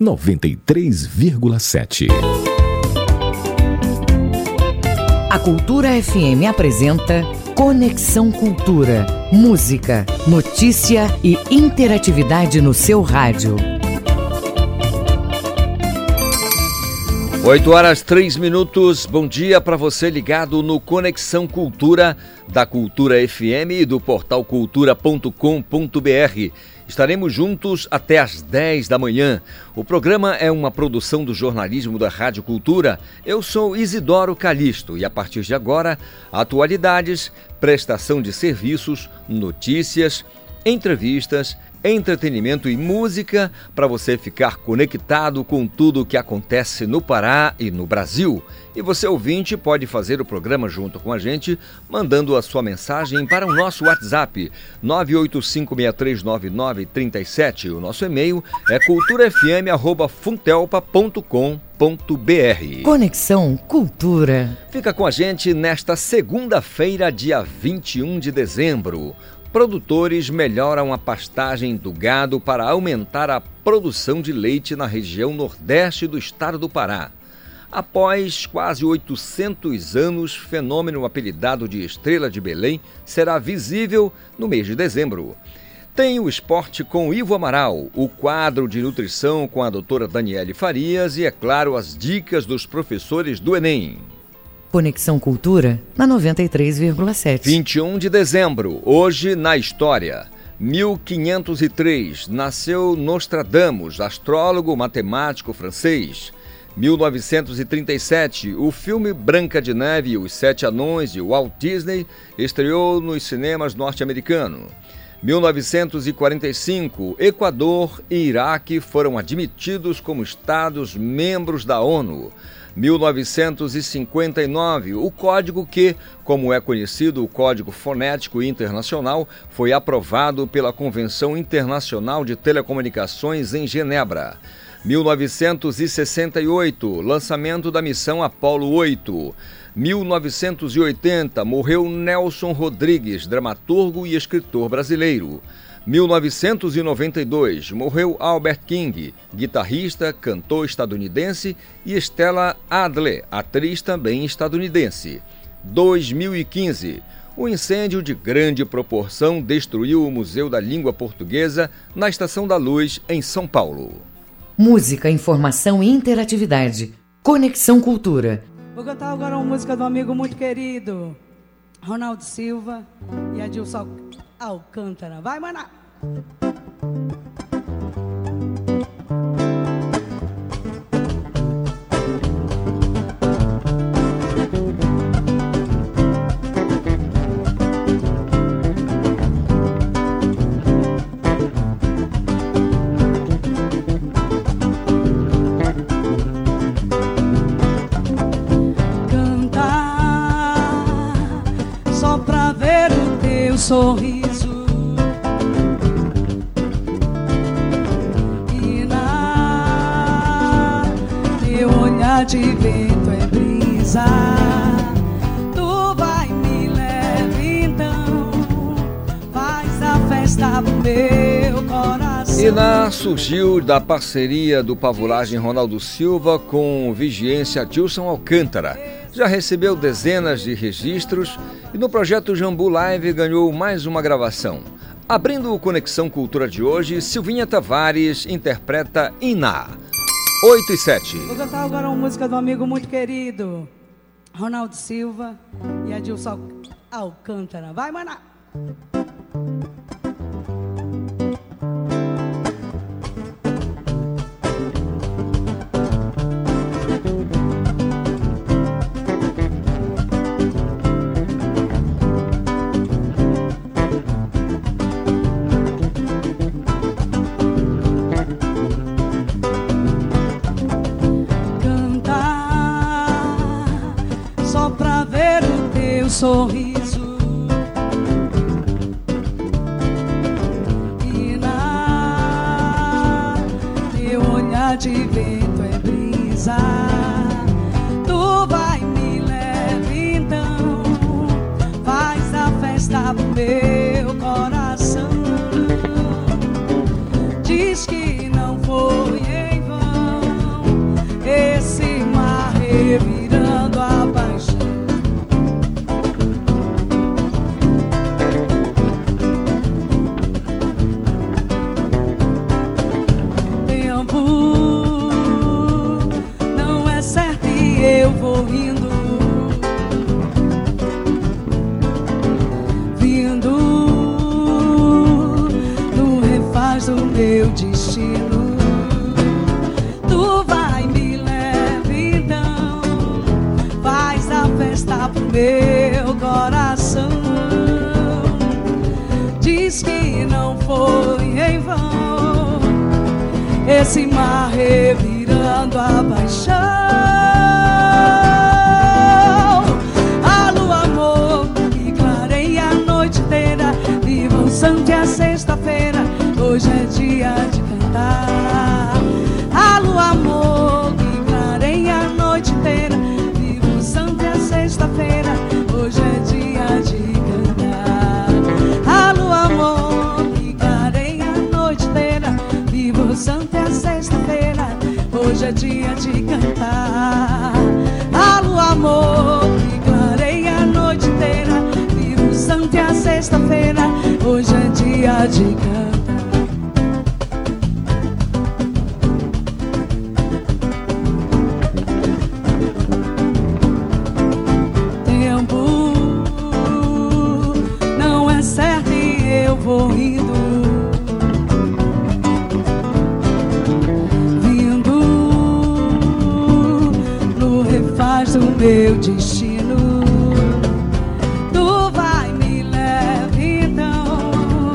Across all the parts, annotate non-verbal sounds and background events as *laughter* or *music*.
93,7. A Cultura FM apresenta Conexão Cultura. Música, notícia e interatividade no seu rádio. 8 horas 3 minutos. Bom dia para você ligado no Conexão Cultura da Cultura FM e do portal cultura.com.br. Estaremos juntos até às 10 da manhã. O programa é uma produção do jornalismo da Rádio Cultura. Eu sou Isidoro Calixto e a partir de agora, atualidades, prestação de serviços, notícias, entrevistas entretenimento e música para você ficar conectado com tudo o que acontece no Pará e no Brasil. E você, ouvinte, pode fazer o programa junto com a gente, mandando a sua mensagem para o nosso WhatsApp 985639937. O nosso e-mail é culturafm.funtelpa.com.br. Conexão Cultura. Fica com a gente nesta segunda-feira, dia 21 de dezembro produtores melhoram a pastagem do gado para aumentar a produção de leite na região nordeste do estado do Pará. Após quase 800 anos, fenômeno apelidado de Estrela de Belém será visível no mês de dezembro. Tem o esporte com Ivo Amaral, o quadro de nutrição com a doutora Daniele Farias e, é claro, as dicas dos professores do Enem. Conexão Cultura na 93,7. 21 de dezembro, hoje na história. 1503, nasceu Nostradamus, astrólogo matemático francês. 1937, o filme Branca de Neve e os Sete Anões de Walt Disney estreou nos cinemas norte-americanos. 1945, Equador e Iraque foram admitidos como Estados membros da ONU. 1959, o código que, como é conhecido o Código Fonético Internacional, foi aprovado pela Convenção Internacional de Telecomunicações em Genebra. 1968, lançamento da missão Apollo 8. 1980, morreu Nelson Rodrigues, dramaturgo e escritor brasileiro. 1992, morreu Albert King, guitarrista, cantor estadunidense, e Stella Adler, atriz também estadunidense. 2015, um incêndio de grande proporção destruiu o Museu da Língua Portuguesa na Estação da Luz, em São Paulo. Música, informação e interatividade. Conexão Cultura. Vou cantar agora uma música do amigo muito querido, Ronaldo Silva e Adilson Alcântara. Vai, maná! sorriso de vento é brisa. Tu vai me leve então, faz a festa pro meu coração. Na surgiu da parceria do Pavulagem Ronaldo Silva com Vigência Tilson Alcântara já recebeu dezenas de registros e no projeto Jambu Live ganhou mais uma gravação. Abrindo o Conexão Cultura de hoje, Silvinha Tavares interpreta Iná. 8 e 7. Vou cantar agora uma música do amigo muito querido, Ronaldo Silva e Adilson Alcântara. Vai, maná! Sorriso e na teu olhar de vento é brisa. Esse hoje é dia de cantar. Alô, amor, que clareia a noite inteira. Viva o santo e a sexta-feira, hoje é dia de cantar. Meu destino. Tu vai me leve então,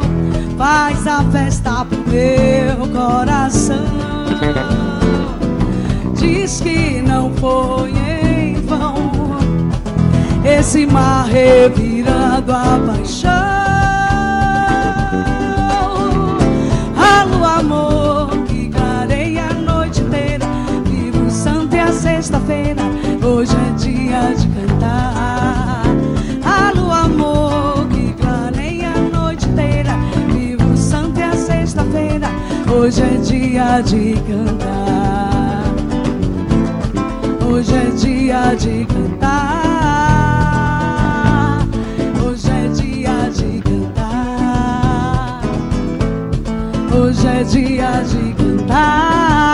faz a festa pro meu coração. Diz que não foi em vão esse mar revirando a paixão. Dia de cantar. Hoje é dia de cantar. Hoje é dia de cantar. Hoje é dia de cantar.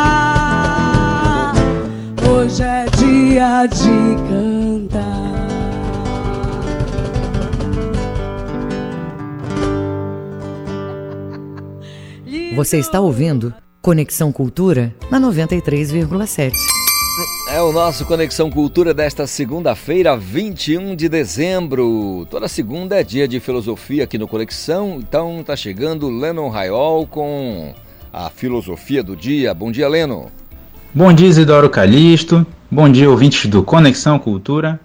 Hoje é dia de cantar. Você está ouvindo Conexão Cultura na 93,7. É o nosso Conexão Cultura desta segunda-feira, 21 de dezembro. Toda segunda é dia de filosofia aqui no Conexão, então tá chegando Lennon Raiol com a filosofia do dia. Bom dia, Leno. Bom dia, Isidoro Calixto. Bom dia, ouvintes do Conexão Cultura.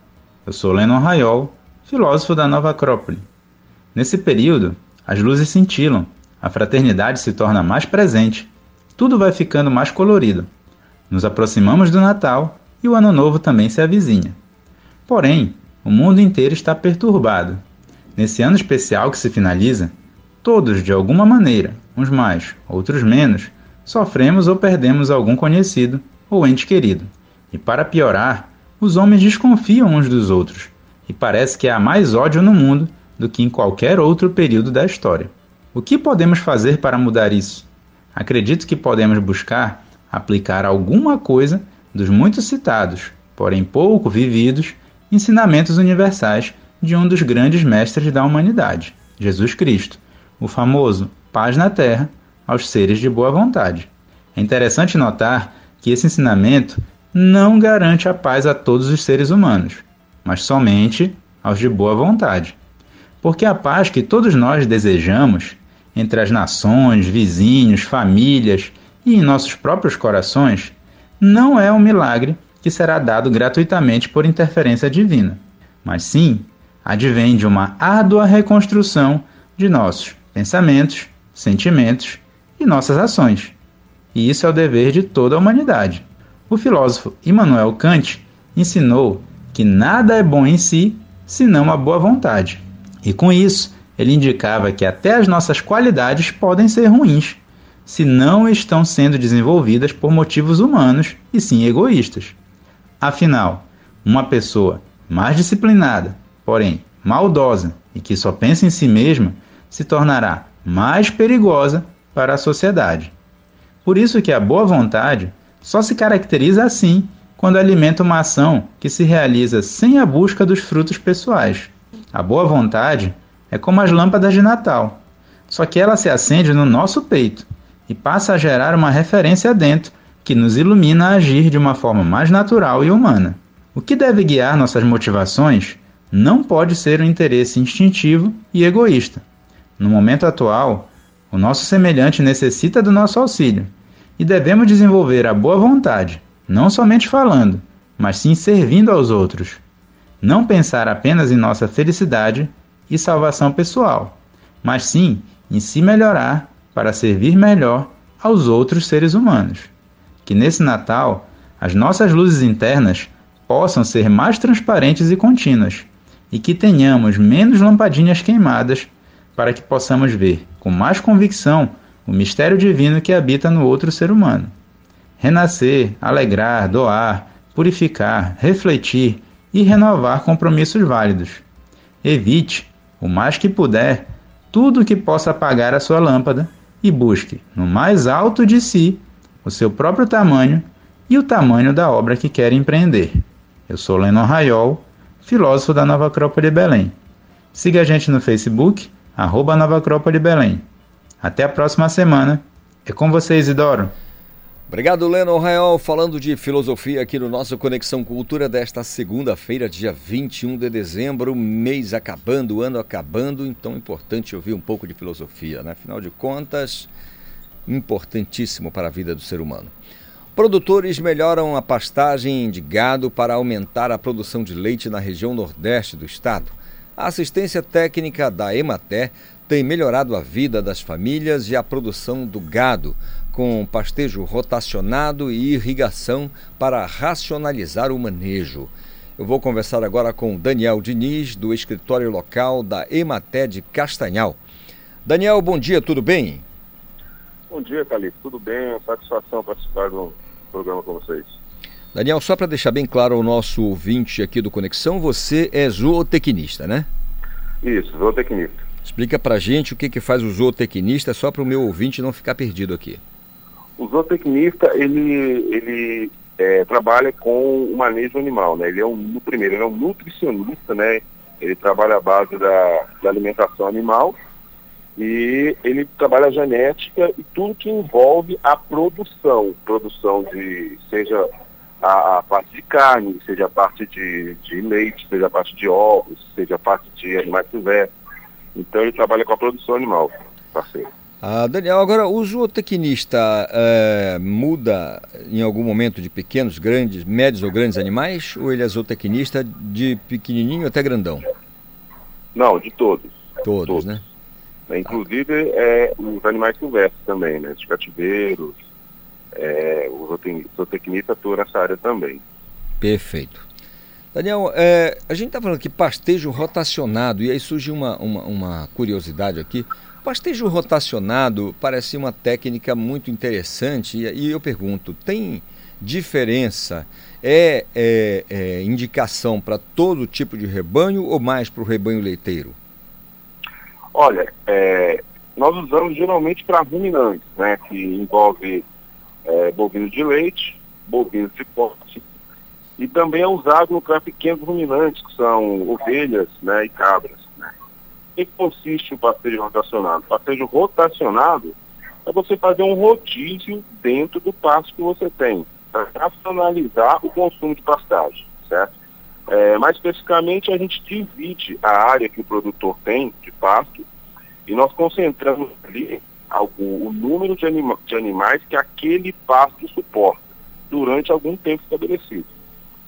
Eu sou Lennon Raiol, filósofo da Nova Acrópole. Nesse período, as luzes cintilam, a fraternidade se torna mais presente, tudo vai ficando mais colorido. Nos aproximamos do Natal e o Ano Novo também se avizinha. Porém, o mundo inteiro está perturbado. Nesse ano especial que se finaliza, todos, de alguma maneira, uns mais, outros menos, sofremos ou perdemos algum conhecido ou ente querido. E para piorar, os homens desconfiam uns dos outros, e parece que há mais ódio no mundo do que em qualquer outro período da história. O que podemos fazer para mudar isso? Acredito que podemos buscar aplicar alguma coisa dos muito citados, porém pouco vividos, ensinamentos universais de um dos grandes mestres da humanidade, Jesus Cristo, o famoso paz na terra aos seres de boa vontade. É interessante notar que esse ensinamento não garante a paz a todos os seres humanos, mas somente aos de boa vontade. Porque a paz que todos nós desejamos entre as nações, vizinhos, famílias e em nossos próprios corações não é um milagre que será dado gratuitamente por interferência divina, mas sim advém de uma árdua reconstrução de nossos pensamentos, sentimentos e nossas ações. E isso é o dever de toda a humanidade. O filósofo Immanuel Kant ensinou que nada é bom em si senão a boa vontade. E com isso, ele indicava que até as nossas qualidades podem ser ruins, se não estão sendo desenvolvidas por motivos humanos e sim egoístas. Afinal, Uma pessoa mais disciplinada, porém maldosa e que só pensa em si mesma, se tornará mais perigosa para a sociedade. Por isso que a boa vontade só se caracteriza assim quando alimenta uma ação que se realiza sem a busca dos frutos pessoais. A boa vontade é como as lâmpadas de Natal, só que ela se acende no nosso peito e passa a gerar uma referência dentro que nos ilumina a agir de uma forma mais natural e humana. O que deve guiar nossas motivações não pode ser um interesse instintivo e egoísta. No momento atual, o nosso semelhante necessita do nosso auxílio e devemos desenvolver a boa vontade, não somente falando, mas sim servindo aos outros. Não pensar apenas em nossa felicidade e salvação pessoal, mas sim em se melhorar para servir melhor aos outros seres humanos. Que nesse Natal as nossas luzes internas possam ser mais transparentes e contínuas, e que tenhamos menos lampadinhas queimadas para que possamos ver com mais convicção o mistério divino que habita no outro ser humano. Renascer, alegrar, doar, purificar, refletir e renovar compromissos válidos. Evite, o mais que puder, tudo que possa apagar a sua lâmpada e busque, no mais alto de si, o seu próprio tamanho e o tamanho da obra que quer empreender. Eu sou Lennon Raiol, filósofo da Nova Acrópole Belém. Siga a gente no Facebook, arroba Nova Acrópole Belém. Até a próxima semana. É com você, Isidoro. Obrigado, Leno Raiol, falando de filosofia aqui no nosso Conexão Cultura desta segunda-feira, dia 21 de dezembro, mês acabando, ano acabando, então é importante ouvir um pouco de filosofia, né? Afinal de contas, importantíssimo para a vida do ser humano. Produtores melhoram a pastagem de gado para aumentar a produção de leite na região nordeste do estado. A assistência técnica da Ematé tem melhorado a vida das famílias e a produção do gado, com pastejo rotacionado e irrigação para racionalizar o manejo. Eu vou conversar agora com Daniel Diniz, do escritório local da Ematé de Castanhal. Daniel, bom dia, tudo bem? Bom dia, Calixto, tudo bem? Satisfação participar do programa com vocês. Daniel, só para deixar bem claro ao nosso ouvinte aqui do Conexão, você é zootecnista, né? Isso, zootecnista. Explica pra gente o que, que faz o zootecnista, só para o meu ouvinte não ficar perdido aqui. O zootecnista, ele, ele é, trabalha com o manejo animal, né? Ele é um, no primeiro, ele é um nutricionista, né? Ele trabalha à base da, da alimentação animal e ele trabalha a genética e tudo que envolve a produção, produção de, seja a, a, parte de carne, seja a parte de, de leite, seja a parte de ovos, seja a parte de animais silvestres. Então ele trabalha com a produção animal, parceiro. Ah, Daniel, agora o zootecnista é, muda em algum momento de pequenos, grandes, médios ou grandes animais? Ou ele é zootecnista de pequenininho até grandão? Não, de todos. Todos, todos. né? É, inclusive é, os animais silvestres também, né? Os cativeiros, é, o zootecnista atua nessa área também. Perfeito. Daniel, é, a gente está falando aqui pastejo rotacionado, e aí surge uma, uma, uma, curiosidade aqui. Pastejo rotacionado parece uma técnica muito interessante, e, eu pergunto: tem diferença? É, é, é indicação para todo tipo de rebanho ou mais para o rebanho leiteiro? Olha, é, nós usamos geralmente para ruminantes, né, que envolve é, bovinos de leite, bovinos de corte, e também é usado para pequenos ruminantes, que são ovelhas né, e cabras. Que consiste o pastejo rotacionado? O pastejo rotacionado é você fazer um rodízio dentro do pasto que você tem, para racionalizar o consumo de pastagem, certo? É, mais especificamente, a gente divide a área que o produtor tem de pasto e nós concentramos ali o, o número de, anima, de animais que aquele pasto suporta durante algum tempo estabelecido.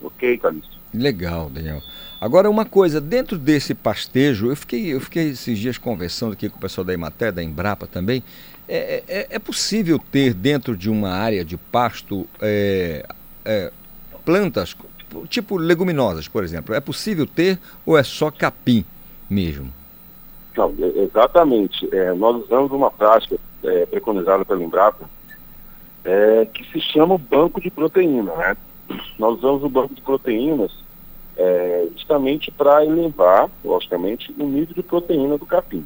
Ok, Calixto? Legal, Daniel. Agora, uma coisa, dentro desse pastejo, eu fiquei, eu fiquei esses dias conversando aqui com o pessoal da Imaté, da Embrapa também. É, é, é possível ter dentro de uma área de pasto é, é, plantas, tipo leguminosas, por exemplo? É possível ter ou é só capim mesmo? Não, exatamente. É, nós usamos uma prática é, preconizada pela Embrapa é, que se chama banco de proteína. Né? Nós usamos o banco de proteínas é, justamente para elevar, logicamente, o nível de proteína do capim.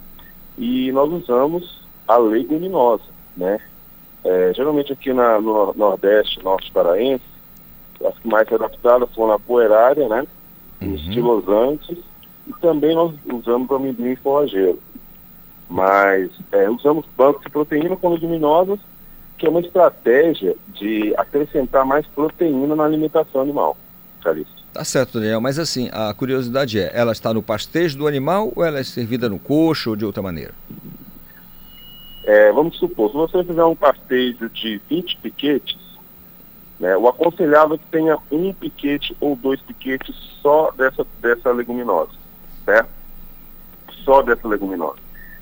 E nós usamos a leguminosa, né? É, geralmente aqui na, no Nordeste, Norte Paraense, as que mais adaptadas foram a poerária, né? Uhum. Os estilosantes, e também nós usamos o amendoim forrageiro. Mas é, usamos bancos de proteína com leguminosas, que é uma estratégia de acrescentar mais proteína na alimentação animal. Calixto. Tá certo, Daniel, mas assim, a curiosidade é, ela está no pastejo do animal ou ela é servida no coxo ou de outra maneira? É, vamos supor, se você fizer um pastejo de 20 piquetes, né, o aconselhável é que tenha um piquete ou dois piquetes só dessa, dessa leguminosa, certo? Só dessa leguminosa.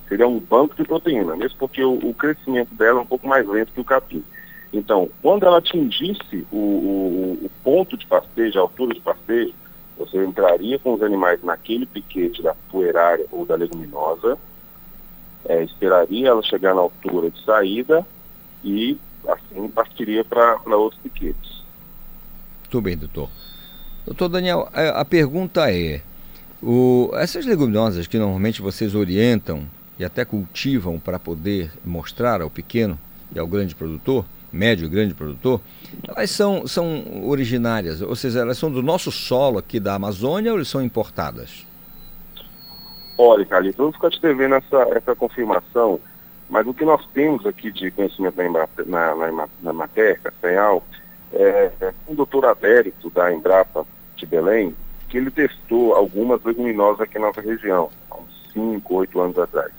Seria um banco de proteína, mesmo porque o, o crescimento dela é um pouco mais lento que o capim. Então, quando ela atingisse o, o, o ponto de pastejo, a altura de pastejo, você entraria com os animais naquele piquete da poerária ou da leguminosa, é, esperaria ela chegar na altura de saída e assim partiria para outros piquetes. Muito bem, doutor. Doutor Daniel, a, a pergunta é, o, essas leguminosas que normalmente vocês orientam e até cultivam para poder mostrar ao pequeno e ao grande produtor, médio grande produtor, elas são, são originárias, ou seja, elas são do nosso solo aqui da Amazônia ou são importadas? Olha, Carlinhos, vamos ficar te devendo essa, essa confirmação, mas o que nós temos aqui de conhecimento na, na, na, na Materca, CEAL, é, é o doutor Adérito da Embrapa de Belém, que ele testou algumas leguminosas aqui na nossa região, há uns 5, 8 anos atrás.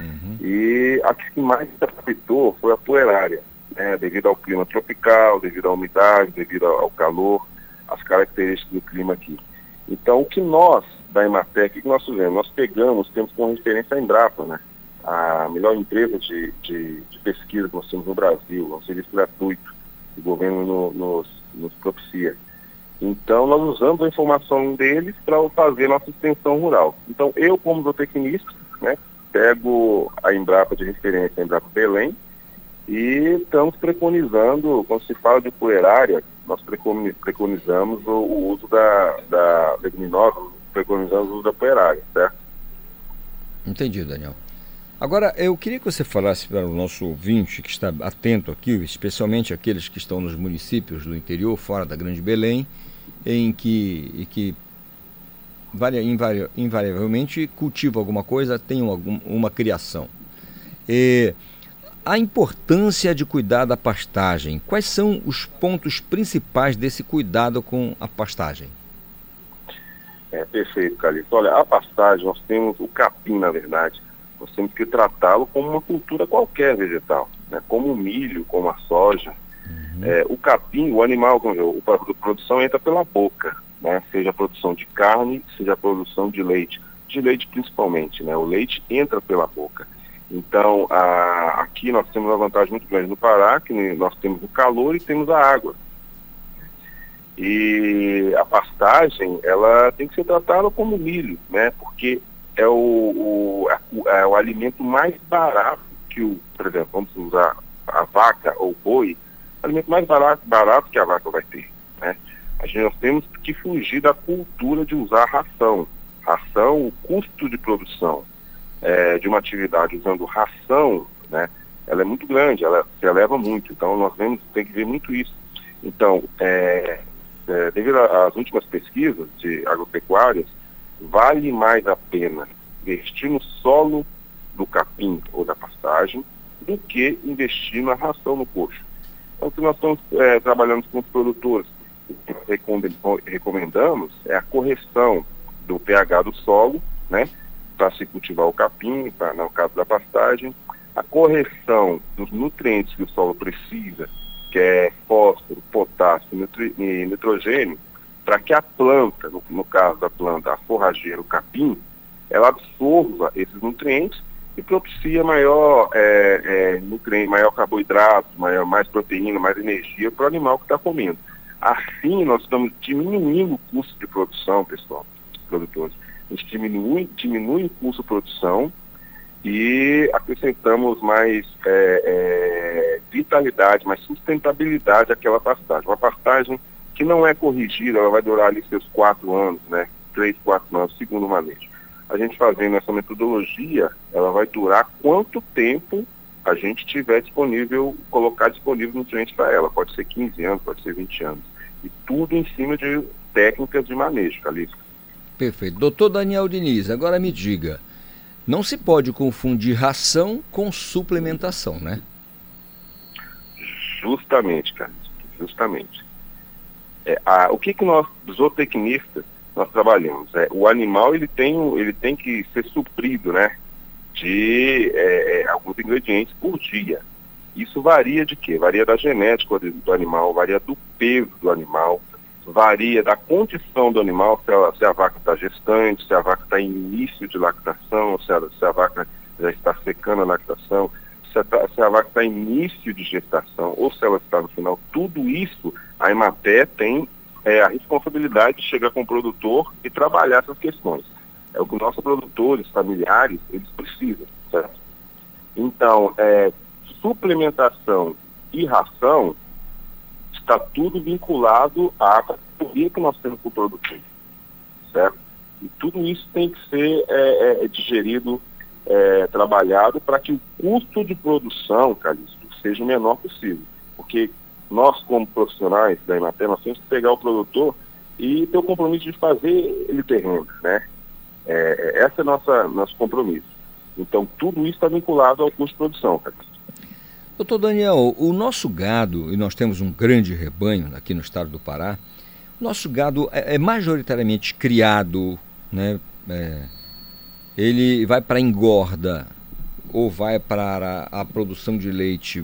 Uhum. E a que mais se adaptou foi a poerária né, devido ao clima tropical, devido à umidade, devido ao calor, as características do clima aqui. Então, o que nós, da Ematec, o que nós fizemos? Nós pegamos, temos como referência a Embrapa, né? a melhor empresa de, de, de, pesquisa que nós temos no Brasil, é um serviço gratuito que o governo no, nos, nos propicia. Então, nós usamos a informação deles para fazer nossa extensão rural. Então, eu, como zootecnista, né, pego a Embrapa de referência, a Embrapa Belém, e estamos preconizando, quando se fala de poerária, nós preconizamos o, o uso da, da leguminosa, preconizamos o uso da poerária, certo? Entendi, Daniel. Agora, eu queria que você falasse para o nosso ouvinte que está atento aqui, especialmente aqueles que estão nos municípios do interior, fora da Grande Belém, em que, que invariavelmente cultivam alguma coisa, tem algum, uma criação. E a importância de cuidar da pastagem. Quais são os pontos principais desse cuidado com a pastagem? É perfeito, Calixto. Olha, a pastagem, nós temos o capim, na verdade. Nós temos que tratá-lo como uma cultura qualquer vegetal, né? como o milho, como a soja. Uhum. É, o capim, o animal, como a produção entra pela boca, né? seja a produção de carne, seja a produção de leite. De leite principalmente, né? o leite entra pela boca. Então, a, aqui nós temos uma vantagem muito grande no Pará, que nós temos o calor e temos a água. E a pastagem, ela tem que ser tratada como milho, né? Porque é o, o, é, o alimento mais barato que o, por exemplo, vamos usar a vaca ou boi, o alimento mais barato, barato que a vaca vai ter, né? A gente, nós temos que fugir da cultura de usar ração. Ração, o custo de produção é, de uma atividade usando ração, né, ela é muito grande, ela se eleva muito. Então nós vemos, tem que ver muito isso. Então, é, é, devido às últimas pesquisas de agropecuárias, vale mais a pena investir no solo do capim ou da pastagem do que investir na ração no coxo. Então, o que nós estamos é, trabalhando com os produtores, recomendamos é a correção do pH do solo, né? Para se cultivar o capim, pra, no caso da pastagem, a correção dos nutrientes que o solo precisa, que é fósforo, potássio e nitrogênio, para que a planta, no, no, caso da planta, a forrageira, o capim, ela absorva esses nutrientes e propicia maior é, é, nutriente, maior carboidrato, maior, mais proteína, mais energia para o animal que está comendo. Assim, nós estamos diminuindo o custo de produção, pessoal, produtores a gente diminui, diminui o custo de produção e acrescentamos mais é, é, vitalidade, mais sustentabilidade àquela pastagem. Uma pastagem que não é corrigida, ela vai durar ali seus quatro anos, né? Três, quatro anos, segundo manejo. A gente fazendo essa metodologia, ela vai durar quanto tempo a gente tiver disponível, colocar disponível nutrientes para ela. Pode ser 15 anos, pode ser 20 anos. E tudo em cima de técnicas de manejo, Calixto. Perfeito. Doutor Daniel Diniz, agora me diga, não se pode confundir ração com suplementação, né? Justamente, cara, justamente. É, a, o que, que nós, zootecnistas, nós trabalhamos? É, o animal ele tem, ele tem que ser suprido, né? De é, é alguns ingredientes por dia. Isso varia de quê? Varia da genética do animal, varia do peso do animal, varia da condição do animal, se a, se a vaca está gestante, se a vaca está em início de lactação, se a, se a vaca já está secando a lactação, se a, se a vaca está em início de gestação ou se ela está no final. Tudo isso a Ematé tem é, a responsabilidade de chegar com o produtor e trabalhar essas questões. É o que nossos produtores familiares, eles precisam, certo? Então, é, suplementação e ração está tudo vinculado à categoria que nós temos para o produtor, certo? E tudo isso tem que ser é, é, digerido, é, trabalhado para que o custo de produção, Calixto, seja o menor possível. Porque nós, como profissionais da Emater, nós temos que pegar o produtor e ter o compromisso de fazer ele ter renda, né? É, é esse é nossa nosso compromisso. Então, tudo isso está vinculado ao custo de produção, Calixto. Doutor Daniel, o nosso gado, e nós temos um grande rebanho aqui no estado do Pará, o nosso gado é, é majoritariamente criado, né? É, ele vai para engorda ou vai para a, a, produção de leite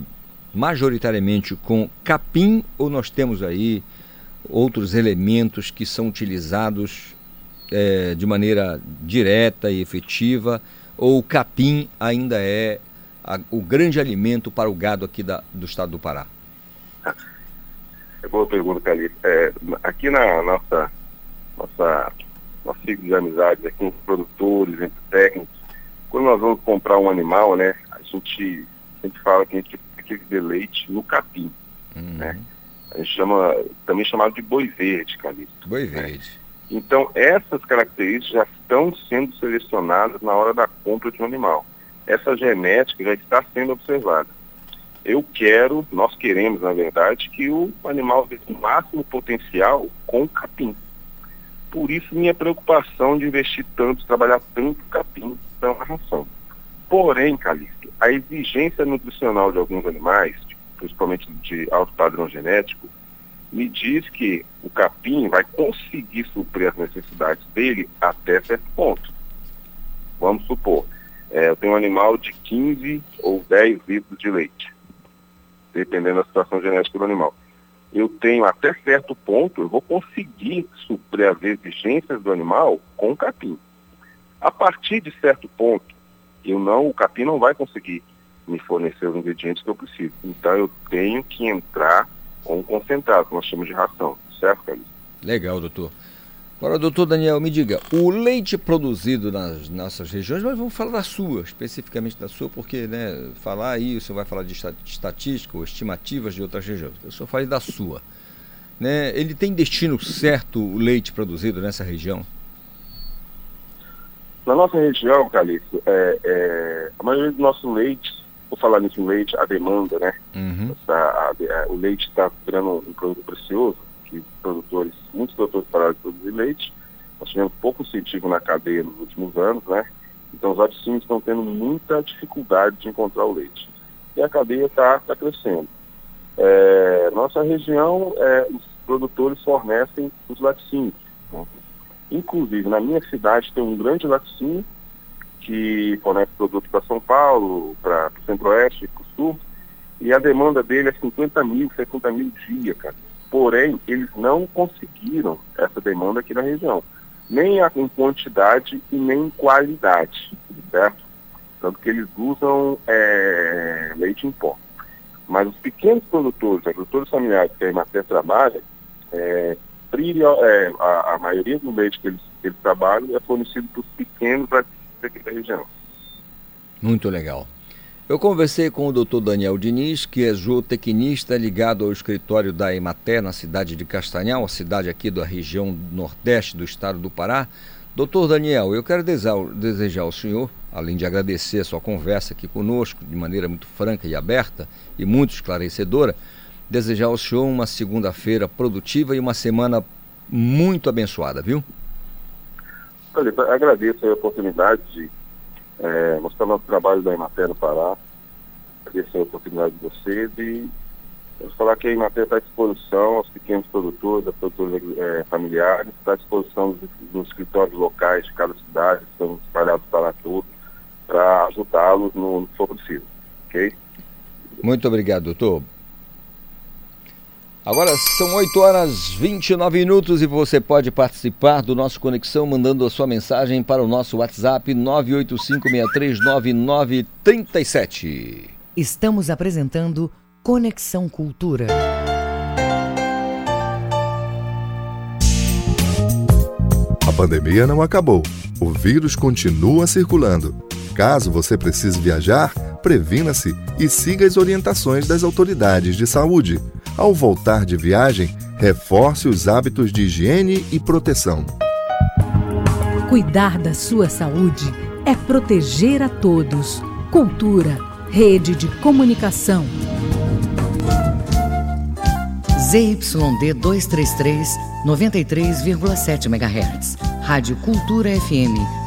majoritariamente com capim ou nós temos aí outros elementos que são utilizados é, de maneira direta e efetiva ou o capim ainda é a, o grande alimento para o gado aqui da, do estado do Pará? É boa pergunta, Calixto. É, aqui na nossa, nossa, nosso ciclo de amizades, aqui entre produtores, entre técnicos, quando nós vamos comprar um animal, né, a gente sempre fala que a gente tem que leite no capim, uhum. né? A gente chama, também chamado de boi verde, Calixto. Boi né? verde. Né? Então, essas características já estão sendo selecionadas na hora da compra de um animal essa genética já está sendo observada. Eu quero, nós queremos, na verdade, que o animal dê o máximo potencial com capim. Por isso minha preocupação de investir tanto, trabalhar tanto capim na ração. Porém, Calixto, a exigência nutricional de alguns animais, principalmente de alto padrão genético, me diz que o capim vai conseguir suprir as necessidades dele até certo ponto. Vamos supor, é, eu tenho um animal de 15 ou 10 litros de leite, dependendo da situação genética do animal. Eu tenho até certo ponto, eu vou conseguir suprir as exigências do animal com capim. A partir de certo ponto, eu não, o capim não vai conseguir me fornecer os ingredientes que eu preciso. Então eu tenho que entrar com um concentrado, que nós chamamos de ração, certo, Carlos? Legal, doutor. Agora, doutor Daniel, me diga, o leite produzido nas nossas regiões, mas vamos falar da sua, especificamente da sua, porque né, falar aí, o senhor vai falar de estatística ou estimativas de outras regiões. Eu só falei da sua. Né? Ele tem destino certo o leite produzido nessa região? Na nossa região, Calixto, é, é, a maioria do nosso leite, vou falar nisso leite, a demanda, né? Uhum. Essa, a, a, o leite está virando um produto precioso que produtores, muitos produtores pararam de produzir leite. Nós tivemos pouco incentivo na cadeia nos últimos anos, né? Então os laticínios estão tendo muita dificuldade de encontrar o leite. E a cadeia está tá crescendo. É, nossa região, é, os produtores fornecem os laticínios. Né? Inclusive, na minha cidade tem um grande laticínio que fornece produtos para São Paulo, para o Centro-Oeste, para o Sul, e a demanda dele é 50 mil, 60 mil dia, cara. Porém, eles não conseguiram essa demanda aqui na região, nem em quantidade e nem em qualidade, certo? Tanto que eles usam é, leite em pó. Mas os pequenos produtores, agricultores familiares que a Emater trabalha, é, é, a, a, maioria do leite que eles, que eles trabalham é fornecido para os pequenos aqui da região. Muito legal. Eu conversei com o Dr. Daniel Diniz, que é zootecnista ligado ao escritório da Emater na cidade de Castanhal, a cidade aqui da região nordeste do estado do Pará. Doutor Daniel, eu quero desejar ao senhor, além de agradecer a sua conversa aqui conosco de maneira muito franca e aberta e muito esclarecedora, desejar ao senhor uma segunda-feira produtiva e uma semana muito abençoada, viu? Olha, agradeço a oportunidade de é, mostrar nosso trabalho da Emater no Pará. Agradeço a oportunidade de vocês e falar que a Emater está à disposição aos pequenos produtores, aos produtores é, familiares, está à disposição dos, dos, escritórios locais de cada cidade, estão espalhados para tudo, para ajudá-los no, no que for possível. Ok? Muito obrigado, doutor. Agora são 8 horas 29 minutos e você pode participar do nosso Conexão mandando a sua mensagem para o nosso WhatsApp 985639937. Estamos apresentando Conexão Cultura. A pandemia não acabou. O vírus continua circulando. Caso você precise viajar, previna-se e siga as orientações das autoridades de saúde. Ao voltar de viagem, reforce os hábitos de higiene e proteção. Cuidar da sua saúde é proteger a todos. Cultura, rede de comunicação. ZYD 233, 93,7 MHz. Rádio Cultura FM,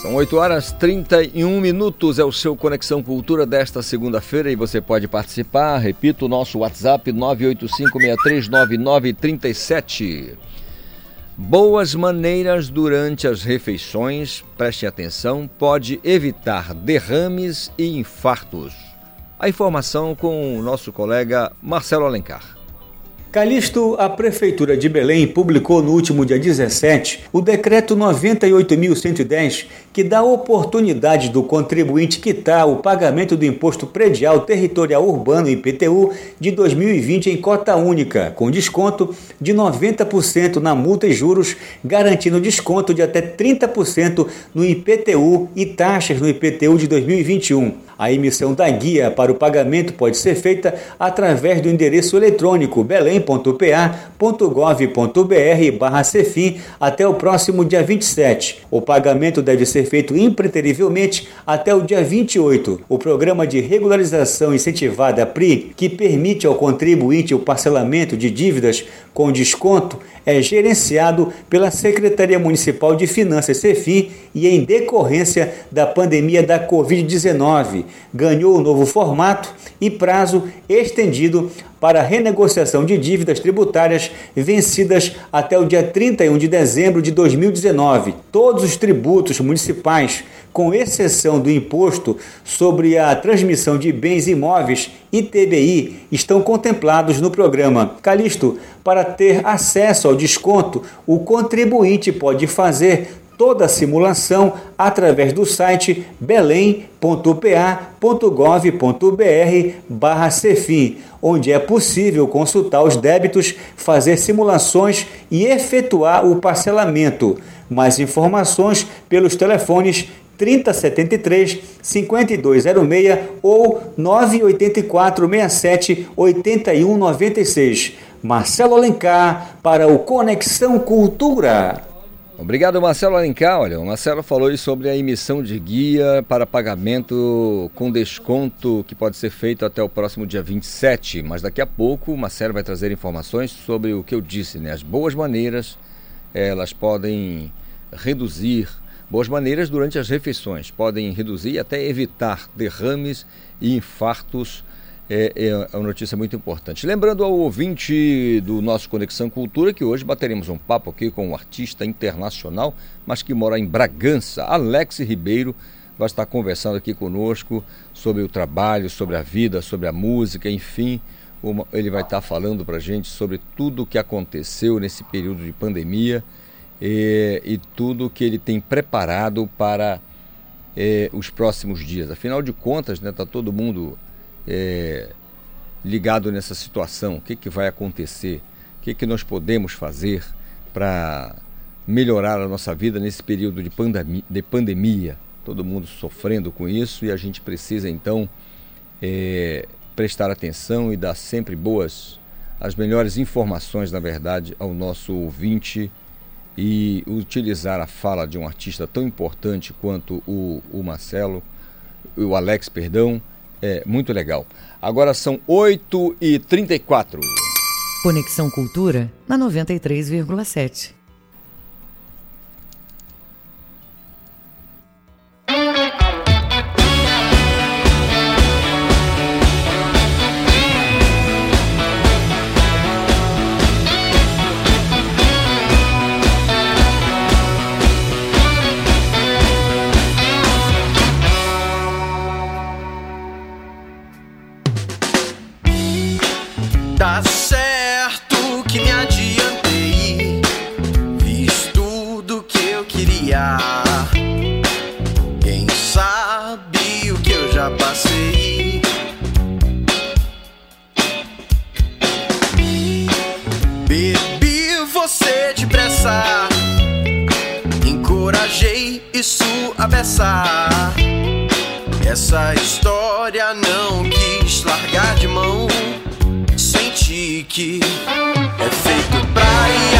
São 8 horas 31 minutos, é o seu Conexão Cultura desta segunda-feira e você pode participar. Repito, o nosso WhatsApp 985639937. Boas maneiras durante as refeições, preste atenção, pode evitar derrames e infartos. A informação com o nosso colega Marcelo Alencar. Calixto, a Prefeitura de Belém publicou no último dia 17 o Decreto 98.110, que dá oportunidade do contribuinte quitar o pagamento do Imposto Predial Territorial Urbano IPTU de 2020 em cota única, com desconto de 90% na multa e juros, garantindo desconto de até 30% no IPTU e taxas no IPTU de 2021. A emissão da guia para o pagamento pode ser feita através do endereço eletrônico belém.pa.gov.br/cefim até o próximo dia 27. O pagamento deve ser feito impreterivelmente até o dia 28. O programa de regularização incentivada PRI, que permite ao contribuinte o parcelamento de dívidas com desconto, é gerenciado pela Secretaria Municipal de Finanças CEFIM e em decorrência da pandemia da Covid-19. Ganhou um novo formato e prazo estendido para renegociação de dívidas tributárias vencidas até o dia 31 de dezembro de 2019. Todos os tributos municipais, com exceção do imposto sobre a transmissão de bens imóveis ITBI, estão contemplados no programa. Calixto, para ter acesso ao desconto, o contribuinte pode fazer toda a simulação através do site belém.pa.gov.br/cefim, onde é possível consultar os débitos, fazer simulações e efetuar o parcelamento. Mais informações pelos telefones 3073 5206 ou 984 67 8196. Marcelo Alencar para o Conexão Cultura. Obrigado, Marcelo Alencar. Olha, o Marcelo falou sobre a emissão de guia para pagamento com desconto que pode ser feito até o próximo dia 27. Mas daqui a pouco o Marcelo vai trazer informações sobre o que eu disse, né? As boas maneiras, elas podem reduzir Boas maneiras durante as refeições podem reduzir e até evitar derrames e infartos. É, é uma notícia muito importante. Lembrando ao ouvinte do nosso Conexão Cultura que hoje bateremos um papo aqui com um artista internacional, mas que mora em Bragança, Alex Ribeiro, vai estar conversando aqui conosco sobre o trabalho, sobre a vida, sobre a música, enfim, ele vai estar falando para a gente sobre tudo o que aconteceu nesse período de pandemia e, e tudo que ele tem preparado para é, os próximos dias. Afinal de contas, está né, tá todo mundo é, ligado nessa situação. O que, que vai acontecer? O que, que nós podemos fazer para melhorar a nossa vida nesse período de, pandemia, de pandemia? Todo mundo sofrendo com isso e a gente precisa então é, prestar atenção e dar sempre boas, as melhores informações, na verdade, ao nosso ouvinte e utilizar a fala de um artista tão importante quanto o, o Marcelo, o Alex, perdão, é muito legal. Agora são 8h34. Conexão Cultura na 93,7. Essa história não quis largar de mão. Senti que é feito praia que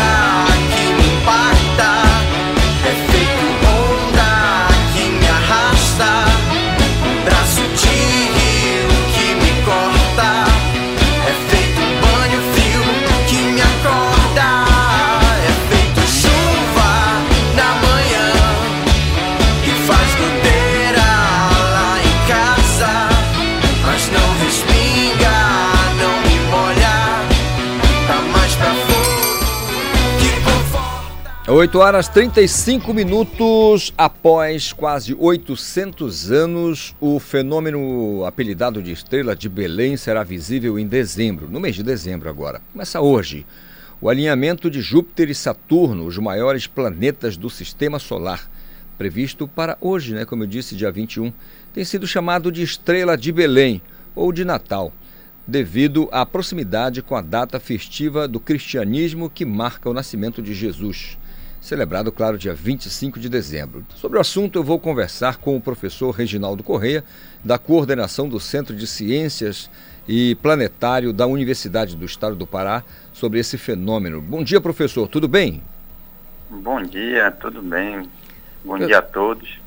8 horas 35 minutos após quase 800 anos, o fenômeno apelidado de Estrela de Belém será visível em dezembro, no mês de dezembro agora. Começa hoje. O alinhamento de Júpiter e Saturno, os maiores planetas do sistema solar, previsto para hoje, né, como eu disse, dia 21, tem sido chamado de Estrela de Belém ou de Natal, devido à proximidade com a data festiva do cristianismo que marca o nascimento de Jesus celebrado, claro, dia 25 de dezembro. Sobre o assunto, eu vou conversar com o professor Reginaldo Correia, da coordenação do Centro de Ciências e Planetário da Universidade do Estado do Pará, sobre esse fenômeno. Bom dia, professor, tudo bem? Bom dia, tudo bem? Bom dia a todos.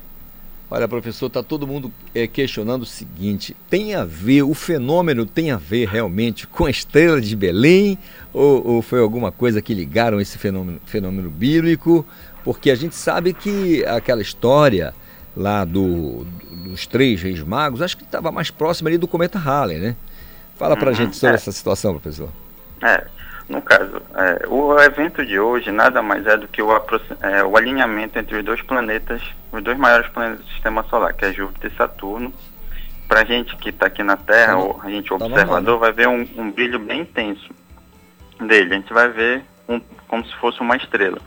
Olha, professor, está todo mundo é, questionando o seguinte: tem a ver, o fenômeno tem a ver realmente com a estrela de Belém? Ou, ou foi alguma coisa que ligaram esse fenômeno, fenômeno bíblico? Porque a gente sabe que aquela história lá do, dos três reis magos, acho que estava mais próxima ali do cometa Halley, né? Fala pra Uhum, gente sobre é. essa situação, professor. É, no caso, é, o evento de hoje nada mais é do que o, é, o alinhamento entre os dois planetas, os dois maiores planetas do sistema solar, que é Júpiter e Saturno. Pra gente que está aqui na Terra, Tá ou a gente tá observador, normal, vai ver um, um brilho bem intenso dele. A gente vai ver um- como se fosse uma estrela.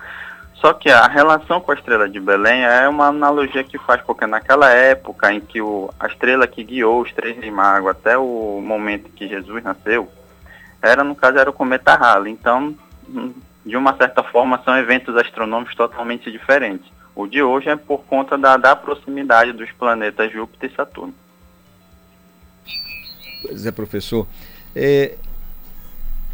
Só que a relação com a estrela de Belém é uma analogia que faz, porque naquela época em que o, a estrela que guiou os três reis magos até o momento que Jesus nasceu, era, no caso, era o cometa Halley. Então, de uma certa forma, são eventos astronômicos totalmente diferentes. O de hoje é por conta da, da proximidade dos planetas Júpiter e Saturno. Pois é, professor. É,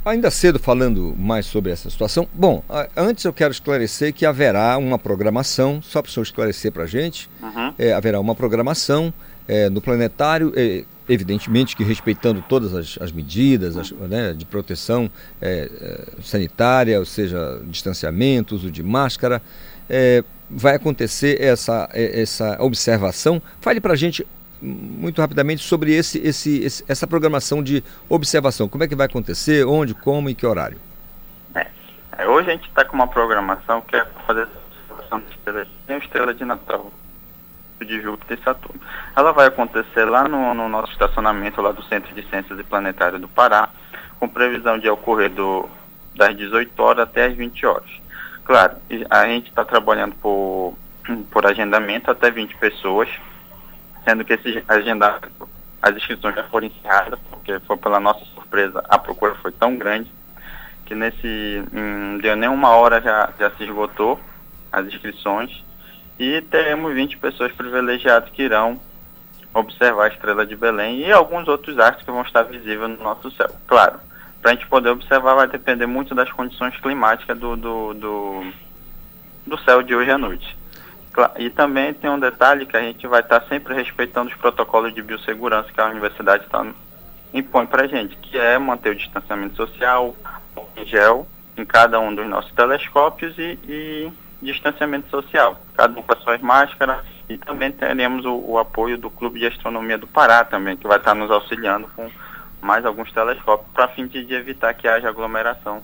ainda cedo falando mais sobre essa situação. Bom, antes eu quero esclarecer que haverá uma programação, só para o senhor esclarecer para a gente, Uhum. é, haverá uma programação é, no planetário, é, evidentemente que respeitando todas as, as medidas as- né, de proteção é, é, sanitária, ou seja, distanciamento, uso de máscara. É, vai acontecer essa, é, essa observação. Fale para a gente muito rapidamente sobre esse, esse, esse- essa programação de observação. Como é que vai acontecer, onde, como e que horário? É, hoje a gente está com uma programação que é fazer a observação de estrela de Natal, de Júpiter e Saturno. Ela vai acontecer lá no, no nosso estacionamento lá do Centro de Ciências e Planetário do Pará. com previsão de ocorrer do, das 18 horas até as 20 horas. Claro, a gente está trabalhando por, por agendamento até 20 pessoas, sendo que esse agendamento, as inscrições já foram encerradas, porque foi pela nossa surpresa, a procura foi tão grande que nesse deu nem uma hora já, já se esgotou as inscrições e teremos 20 pessoas privilegiadas que irão observar a estrela de Belém e alguns outros astros que vão estar visíveis no nosso céu. Claro, para a gente poder observar vai depender muito das condições climáticas do, do, do, do céu de hoje à noite. E também tem um detalhe que a gente vai estar sempre respeitando os protocolos de biossegurança que a universidade tá, impõe para a gente, que é manter o distanciamento social, em gel em cada um dos nossos telescópios e, e distanciamento social, cada um com as suas máscaras e também teremos o, o, apoio do Clube de Astronomia do Pará também, que vai estar nos auxiliando com mais alguns telescópios para fim de, de evitar que haja aglomeração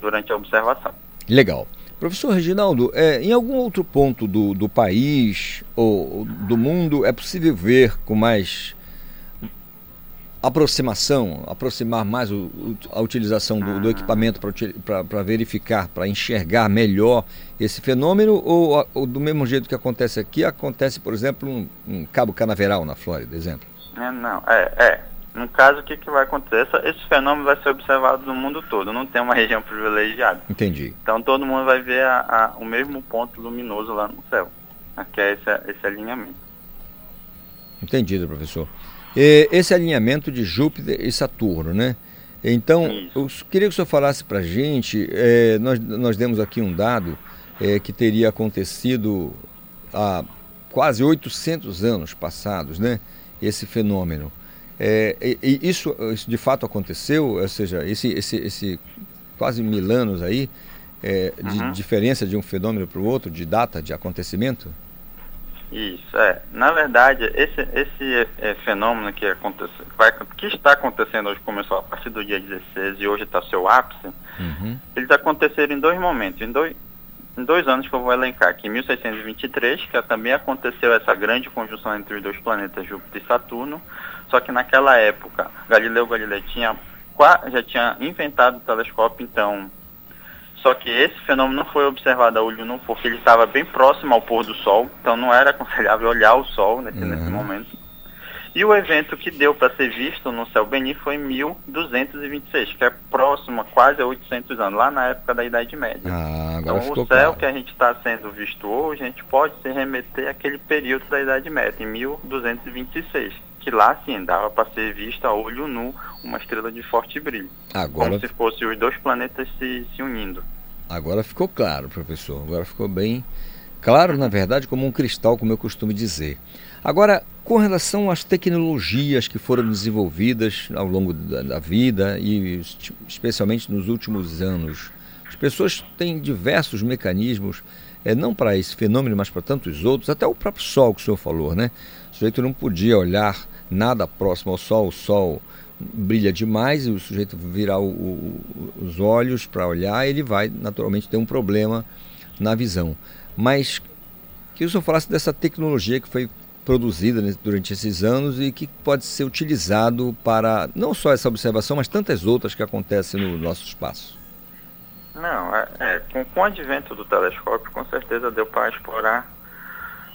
durante a observação. Legal. Professor Reginaldo, é, em algum outro ponto do, do país ou do mundo é possível ver com mais aproximação, aproximar mais o, a utilização do, do ah. equipamento para verificar, para enxergar melhor esse fenômeno? Ou, ou, do mesmo jeito que acontece aqui, acontece, por exemplo, um, um Cabo Canaveral na Flórida, exemplo? É, não, é, é. No caso, o que, que vai acontecer? Essa, esse fenômeno vai ser observado no mundo todo, não tem uma *laughs* região privilegiada. Entendi. Então todo mundo vai ver a, a, o mesmo ponto luminoso lá no céu, que é esse, esse alinhamento. Entendido, professor esse alinhamento de Júpiter e Saturno, né? Então, eu queria que o senhor falasse para a gente, é, nós, nós demos aqui um dado é, que teria acontecido há quase 800 anos passados, né? Esse fenômeno. É, e, e isso, isso de fato aconteceu, ou seja, esse, esse, esse quase mil anos aí, é, de uhum. diferença de um fenômeno para o outro, de data de acontecimento? Isso, é. Na verdade, esse, esse é, fenômeno que, acontece, vai, que está acontecendo hoje, começou a partir do dia 16 e hoje está seu ápice, uhum. eles aconteceram em dois momentos, em dois, em dois anos que eu vou elencar aqui. Em 1623, que também aconteceu essa grande conjunção entre os dois planetas Júpiter e Saturno, só que naquela época, Galileu Galilei tinha, já tinha inventado o telescópio, então só que esse fenômeno não foi observado a olho nu porque ele estava bem próximo ao pôr do sol, então não era *laughs* aconselhável olhar o sol nesse, uhum. nesse momento. E o evento que deu para ser visto no céu Beni foi em 1226, que é próximo a quase a 800 anos, lá na época da Idade Média. Ah, então o céu claro. que a gente está sendo visto hoje, a gente pode se remeter àquele período da Idade Média, em 1226 que lá sim dava para ser vista a olho nu uma estrela de forte brilho. Agora... Como se fossem os dois planetas se, se unindo. Agora ficou claro, professor. Agora ficou bem claro, na verdade, como um cristal, como eu costumo dizer. Agora, com relação às tecnologias que foram desenvolvidas ao longo da, da vida e especialmente nos últimos anos, as pessoas têm diversos mecanismos, é, não para esse fenômeno, mas para tantos outros, até o próprio Sol que o senhor falou, né? O sujeito não podia olhar nada próximo ao Sol, o Sol brilha demais e o sujeito virar o, o, os olhos para olhar, ele vai naturalmente ter um problema na visão. Mas que o senhor falasse dessa tecnologia que foi produzida durante esses anos e que pode ser utilizado para não só essa observação, mas tantas outras que acontecem no nosso espaço. Não, é, é com, com o advento do telescópio, com certeza deu para explorar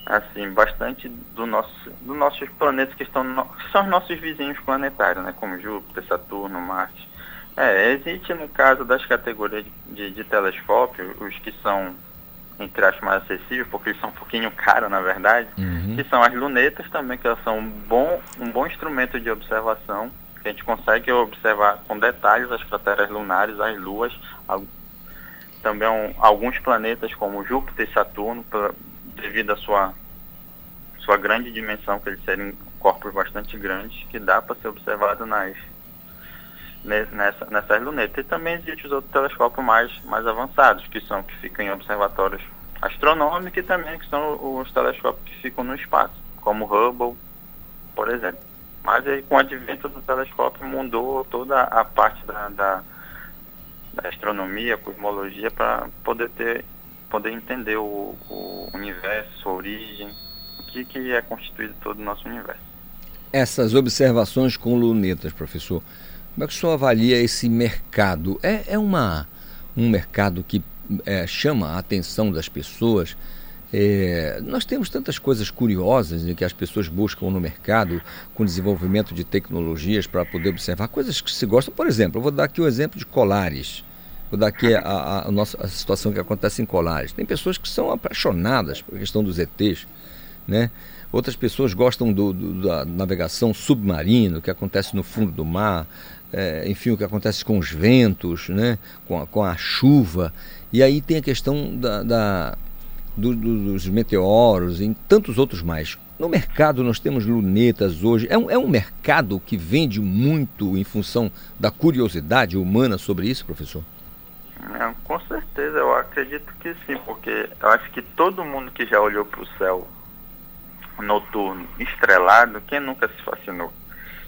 assim, bastante do nosso, dos nossos planetas que, estão no, que são os nossos vizinhos planetários, né, como Júpiter, Saturno, Marte. É, existe no caso das categorias de, de telescópio, os que são, entre aspas, mais acessíveis, porque eles são um pouquinho caros, na verdade, uhum. que são as lunetas também, que elas são um bom, um bom instrumento de observação, que a gente consegue observar com detalhes as crateras lunares, as luas, também alguns planetas como Júpiter e Saturno, devido à sua, sua grande dimensão, que eles serem corpos bastante grandes, que dá para ser observado nas, nessa, nessas lunetas. E também existem os outros telescópios mais, mais avançados, que são que ficam em observatórios astronômicos e também que são os telescópios que ficam no espaço, como o Hubble, por exemplo. Mas aí com o advento do telescópio mudou toda a parte da, da, da astronomia, cosmologia, para poder ter poder entender o, o universo, sua origem, o que, que é constituído todo o nosso universo. Essas observações com lunetas, professor, Como é que o senhor avalia esse mercado? É, é uma, um mercado que é, chama a atenção das pessoas? É, nós temos tantas coisas curiosas em que as pessoas buscam no mercado com desenvolvimento de tecnologias para poder observar coisas que se gostam. Por exemplo, eu vou dar aqui o exemplo de colares. Vou dar aqui a, a, a, nossa, a situação que acontece em colares. Tem pessoas que são apaixonadas pela questão dos ETs, né? Outras pessoas gostam do, do, da navegação submarina, o que acontece no fundo do mar, é, enfim, o que acontece com os ventos, né? com, a, com a chuva. E aí tem a questão da, da do, dos meteoros e tantos outros mais. No mercado nós temos lunetas hoje. É um, é um mercado que vende muito em função da curiosidade humana sobre isso, professor? Com certeza, eu acredito que sim, porque eu acho que todo mundo que já olhou para o céu noturno estrelado, quem nunca se fascinou?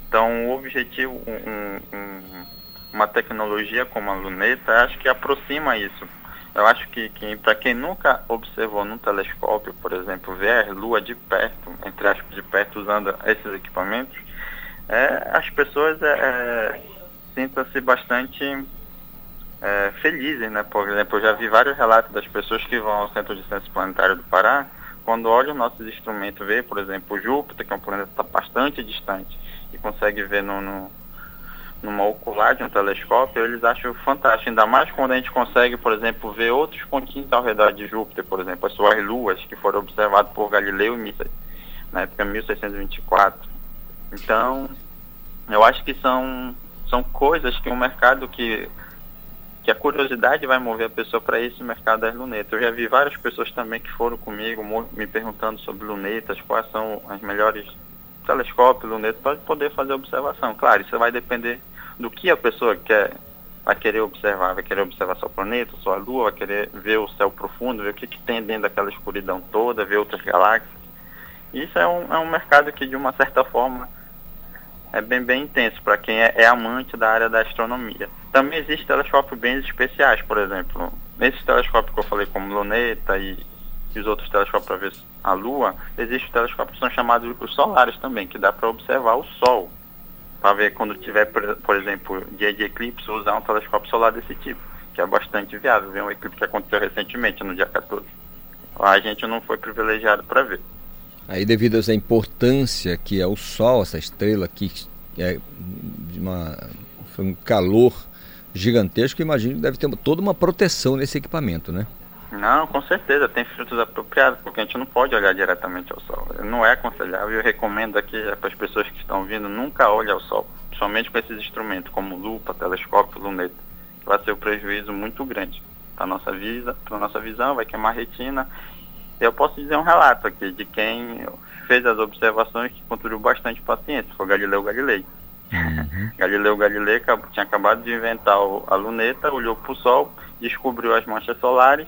Então, o objetivo, um, um, uma tecnologia como a luneta, acho que aproxima isso. Eu acho que, que para quem nunca observou num telescópio, por exemplo, ver a Lua de perto, entre aspas, de perto, usando esses equipamentos, é, as pessoas é, é, sintam-se bastante é, felizes, né? Por exemplo, eu já vi vários relatos das pessoas que vão ao Centro de Ciências Planetário do Pará, quando olham nossos instrumentos, vê, por exemplo, Júpiter, que é um planeta que está bastante distante, e consegue ver no, no, numa ocular de um telescópio, eles acham fantástico, ainda mais quando a gente consegue, por exemplo, ver outros pontinhos ao redor de Júpiter, por exemplo, as suas luas, que foram observadas por Galileu na época 1624. Então, eu acho que são, são coisas que um mercado que que a curiosidade vai mover a pessoa para esse mercado das lunetas. Eu já vi várias pessoas também que foram comigo me perguntando sobre lunetas, quais são as melhores telescópios, lunetas, para poder fazer observação. Claro, isso vai depender do que a pessoa quer, vai querer observar. Vai querer observar seu planeta, sua lua, vai querer ver o céu profundo, ver o que, que tem dentro daquela escuridão toda, ver outras galáxias. Isso é um, é um mercado que, de uma certa forma, é bem, bem intenso para quem é, é, amante da área da astronomia. Também existem telescópios bem especiais, por exemplo, nesses telescópios que eu falei, como Luneta e, e os outros telescópios para ver a Lua, existem telescópios que são chamados os solares também, que dá para observar o Sol. Para ver quando tiver, por, por, exemplo, dia de eclipse, usar um telescópio solar desse tipo, que é bastante viável. Ver um eclipse que aconteceu recentemente, no dia 14. A gente não foi privilegiado para ver. Aí, devido essa importância que é o Sol, essa estrela que é de uma, um calor gigantesco, imagino que deve ter toda uma proteção nesse equipamento, né? Não, com certeza, tem filtros apropriados, porque a gente não pode olhar diretamente ao Sol. Não é aconselhável, eu recomendo aqui para as pessoas que estão vindo, nunca olhe ao Sol, somente com esses instrumentos, como lupa, telescópio, luneta. Vai ser um prejuízo muito grande para a nossa, nossa visão, vai queimar retina eu posso dizer um relato aqui de quem fez as observações que contribuiu bastante para a ciência, foi Galileu Galilei. Uhum. *laughs* Galileu Galilei tinha acabado de inventar a luneta, olhou para o Sol, descobriu as manchas solares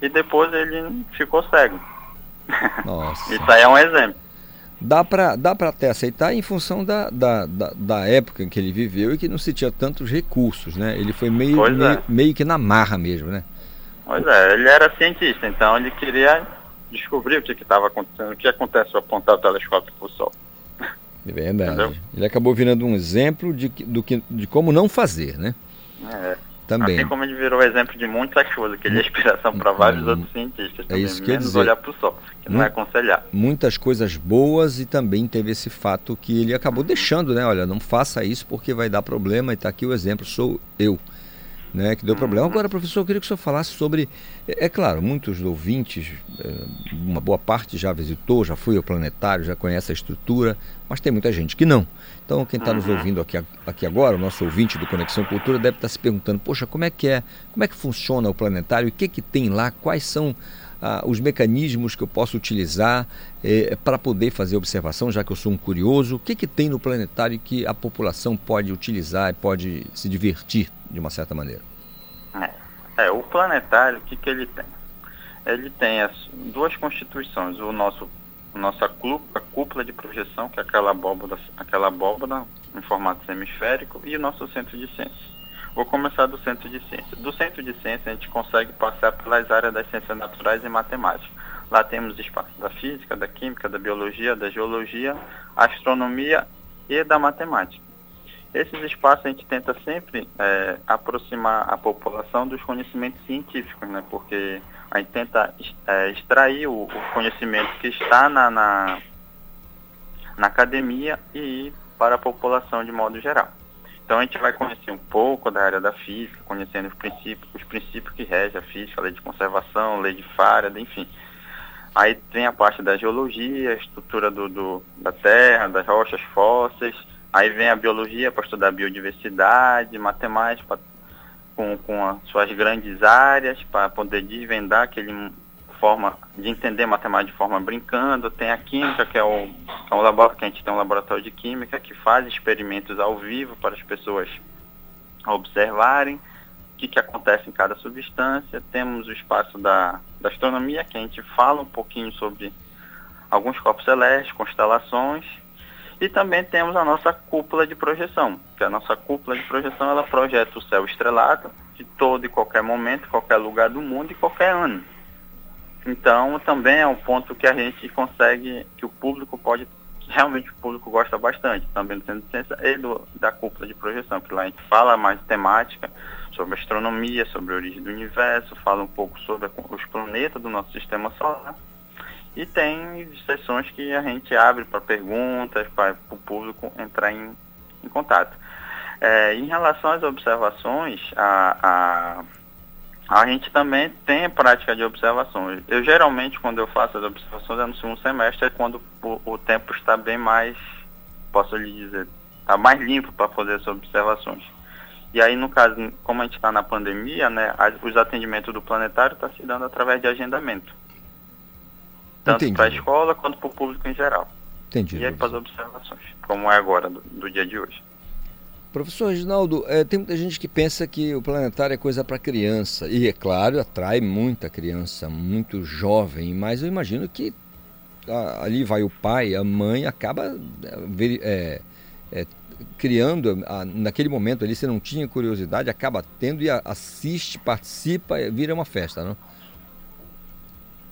e depois ele ficou cego. *laughs* Nossa. Isso aí é um exemplo. Dá para dá até aceitar em função da, da, da, da, época em que ele viveu e que não se tinha tantos recursos, né? Ele foi meio, meio, é. meio que na marra mesmo, né? Pois é, ele era cientista, então ele queria descobrir o que estava acontecendo, o que acontece ao apontar o telescópio para o Sol. É verdade. Entendeu? Ele acabou virando um exemplo de, do que, de como não fazer, né? É. Também. Assim como ele virou exemplo de muitas coisas, que ele é inspiração para vários outros cientistas. Também, é isso que menos dizer. olhar para o Sol, que não é aconselhar. Muitas coisas boas e também teve esse fato que ele acabou deixando, né? Olha, não faça isso porque vai dar problema e está aqui o exemplo, sou eu né, que deu problema. Agora, professor, eu queria que o senhor falasse sobre. É, é claro, muitos ouvintes, é, uma boa parte já visitou, já foi ao planetário, já conhece a estrutura, mas tem muita gente que não. Então, quem está nos ouvindo aqui, aqui agora, o nosso ouvinte do Conexão Cultura, deve estar tá se perguntando: poxa, como é que é, como é que funciona o planetário, o que, que tem lá, quais são ah, os mecanismos que eu posso utilizar eh, para poder fazer observação, já que eu sou um curioso, o que, que tem no planetário que a população pode utilizar e pode se divertir de uma certa maneira? É, é o planetário, o que, que ele tem? Ele tem as duas constituições, o nosso nossa cúpula de projeção, que é aquela abóbora, aquela abóbora em formato semisférico, e o nosso centro de ciência. Vou começar do centro de ciência. Do centro de ciência a gente consegue passar pelas áreas das ciências naturais e matemática. Lá temos espaço da física, da química, da biologia, da geologia, astronomia e da matemática. Esses espaços a gente tenta sempre é, aproximar a população dos conhecimentos científicos, né? Porque a gente tenta é, extrair o, o, conhecimento que está na, na, na academia e ir para a população de modo geral. Então a gente vai conhecer um pouco da área da física, conhecendo os princípios, os princípios que regem a física, a lei de conservação, lei de Faraday, enfim. Aí tem a parte da geologia, a estrutura do, do, da terra, das rochas fósseis. Aí vem a biologia para estudar biodiversidade, matemática com, com as suas grandes áreas, para poder desvendar aquele forma de entender matemática de forma brincando. Tem a química, que é o, é um que a gente tem um laboratório de química que faz experimentos ao vivo para as pessoas observarem que, que acontece em cada substância. Temos o espaço da, da astronomia, que a gente fala um pouquinho sobre alguns corpos celestes, constelações. E também temos a nossa cúpula de projeção, que a nossa cúpula de projeção ela projeta o céu estrelado de todo e qualquer momento, qualquer lugar do mundo e qualquer ano. Então também é um ponto que a gente consegue, que o público pode, realmente o público gosta bastante, também do Centro de Ciência e do, da cúpula de projeção, que lá a gente fala mais temática, sobre astronomia, sobre a origem do universo, fala um pouco sobre os planetas do nosso sistema solar. E tem sessões que a gente abre para perguntas, para o público entrar em, em contato. É, em relação às observações, a, a, a gente também tem prática de observações. Eu geralmente, quando eu faço as observações, é no segundo semestre, é quando o, o tempo está bem mais, posso lhe dizer, está mais limpo para fazer as observações. E aí, no caso, como a gente está na pandemia, né, os atendimentos do planetário estão tá se dando através de agendamento. Tanto para a escola quanto para o público em geral. Entendi. E aí para as observações, como é agora, do, do dia de hoje. Professor Reginaldo, é, tem muita gente que pensa que o planetário é coisa para criança. E, é claro, atrai muita criança, muito jovem, mas eu imagino que a, ali vai o pai, a mãe, acaba é, é, criando, a, naquele momento ali, você não tinha curiosidade, acaba tendo e a, assiste, participa, vira uma festa, não?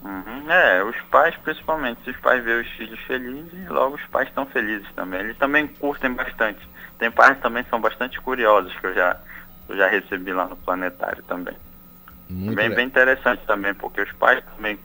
Uhum, é, os pais principalmente, se os pais veem os filhos felizes, logo os pais estão felizes também. Eles também curtem bastante. Tem pais também que são bastante curiosos que eu já, eu já recebi lá no planetário também. Muito bem, bem interessante também, porque os pais também,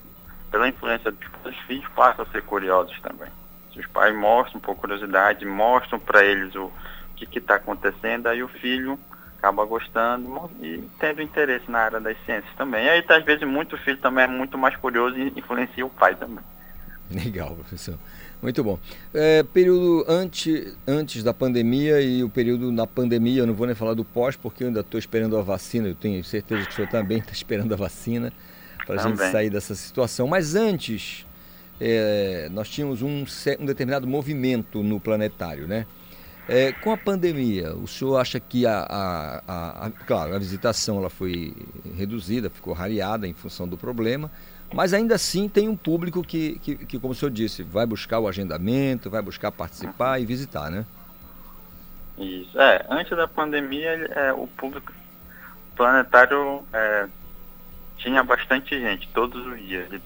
pela influência dos filhos, passam a ser curiosos também. Se os pais mostram por curiosidade, mostram para eles o que está acontecendo, aí o filho acaba gostando e tendo interesse na área das ciências também. E aí, às vezes, muito filho também é muito mais curioso e influencia o pai também. *laughs* Legal, professor. Muito bom. É, período antes, antes da pandemia e o período na pandemia, eu não vou nem falar do pós, porque eu ainda estou esperando a vacina, eu tenho certeza que o senhor também está *laughs* esperando a vacina para a gente sair dessa situação. Mas antes, é, nós tínhamos um, um, determinado movimento no planetário, né? É, com a pandemia, o senhor acha que a, a, a, a, claro, a visitação ela foi reduzida, ficou rareada em função do problema, mas ainda assim tem um público que, que, que, como o senhor disse, vai buscar o agendamento, vai buscar participar e visitar, né? Isso. É, antes da pandemia, é, o público planetário é, tinha bastante gente, todos os dias, de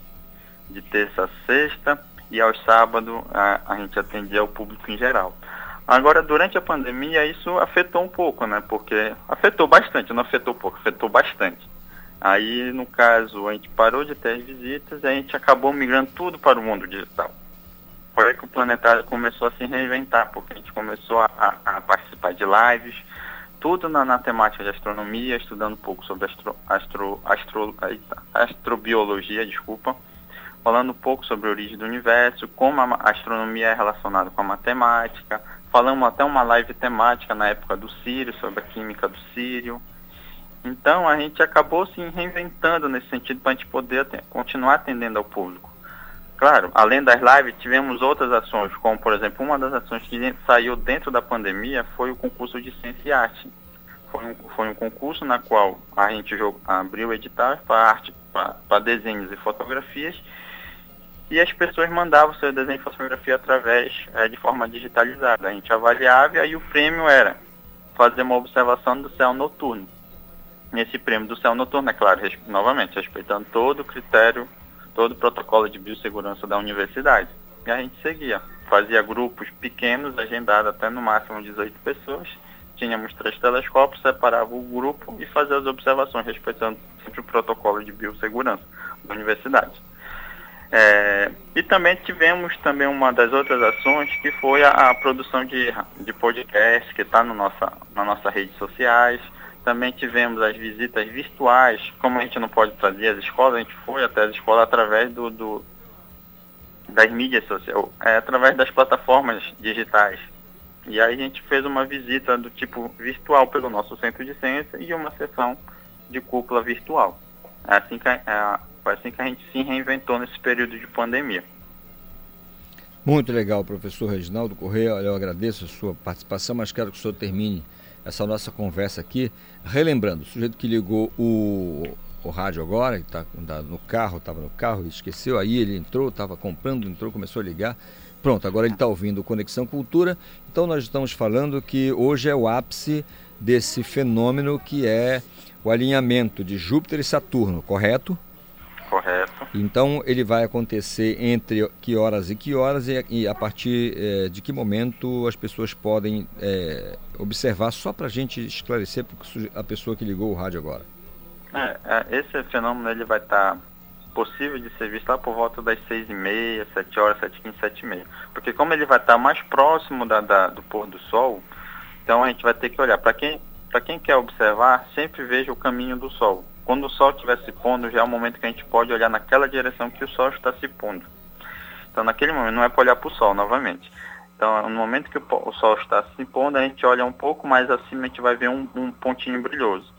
de terça a sexta e aos sábados a, a gente atendia o público em geral. Agora, durante a pandemia, isso afetou um pouco, né? Porque afetou bastante, não afetou pouco, afetou bastante. Aí, no caso, a gente parou de ter as visitas e a gente acabou migrando tudo para o mundo digital. Foi aí que o Planetário começou a se reinventar, porque a gente começou a, a participar de lives, tudo na, na, temática de astronomia, estudando um pouco sobre astro, astro, astro, astrobiologia, desculpa, falando um pouco sobre a origem do universo, como a astronomia é relacionada com a matemática. Falamos até uma live temática na época do Sírio, sobre a química do Sírio. Então a gente acabou se reinventando nesse sentido para a gente poder continuar atendendo ao público. Claro, além das lives, tivemos outras ações, como por exemplo, uma das ações que saiu dentro da pandemia foi o concurso de Ciência e Arte. Foi um, foi um concurso na qual a gente abriu edital para arte, para desenhos e fotografias e as pessoas mandavam seu desenho de fotografia através é, de forma digitalizada. A gente avaliava e aí o prêmio era fazer uma observação do céu noturno. Nesse prêmio do céu noturno, é claro, res, novamente, respeitando todo o critério, todo o protocolo de biossegurança da universidade. E a gente seguia. Fazia grupos pequenos, agendados até no máximo 18 pessoas, tínhamos três telescópios, separava o grupo e fazia as observações, respeitando sempre o protocolo de biossegurança da universidade. É, e também tivemos também uma das outras ações que foi a, a produção de, de podcast que está nossa, na nossa redes sociais. Também tivemos as visitas virtuais, como a gente não pode trazer as escolas, a gente foi até as escolas através do, do das mídias sociais, é, através das plataformas digitais. E aí a gente fez uma visita do tipo virtual pelo nosso centro de ciência e uma sessão de cúpula virtual. É assim que, é, foi assim que a gente se reinventou nesse período de pandemia. Muito legal, professor Reginaldo Correia. Eu agradeço a sua participação, mas quero que o senhor termine essa nossa conversa aqui, relembrando, o sujeito que ligou o, o rádio agora, está no carro, estava no carro, esqueceu, aí ele entrou, estava comprando, entrou, começou a ligar. Pronto, agora ele está ouvindo Conexão Cultura. Então nós estamos falando que hoje é o ápice desse fenômeno que é o alinhamento de Júpiter e Saturno, correto? Correto. Então ele vai acontecer entre que horas e que horas e, e a partir é, de que momento as pessoas podem é, observar, só para a gente esclarecer a pessoa que ligou o rádio agora. É, é esse fenômeno ele vai estar tá possível de ser visto lá por volta das seis e meia, sete horas, sete quinze, sete e meia. Porque como ele vai estar tá mais próximo da, da, do pôr do sol, então a gente vai ter que olhar. Para quem, quem quer observar, sempre veja o caminho do sol. Quando o sol estiver se pondo, já é o momento que a gente pode olhar naquela direção que o sol está se pondo. Então, naquele momento, não é para olhar para o sol novamente. Então, no momento que o sol está se pondo, a gente olha um pouco mais acima, a gente vai ver um, um pontinho brilhoso.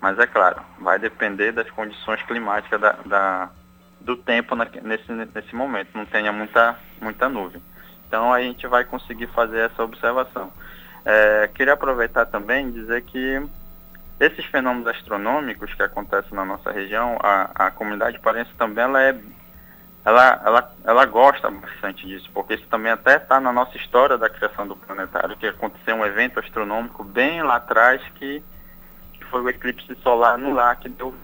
Mas é claro, vai depender das condições climáticas da, da do tempo na, nesse, nesse momento, não tenha muita, muita nuvem. Então, a gente vai conseguir fazer essa observação. É, queria aproveitar também e dizer que esses fenômenos astronômicos que acontecem na nossa região, a, a comunidade parense também ela é ela, ela, ela gosta bastante disso, porque isso também até está na nossa história da criação do planetário, que aconteceu um evento astronômico bem lá atrás que, que foi o eclipse solar no lar que deu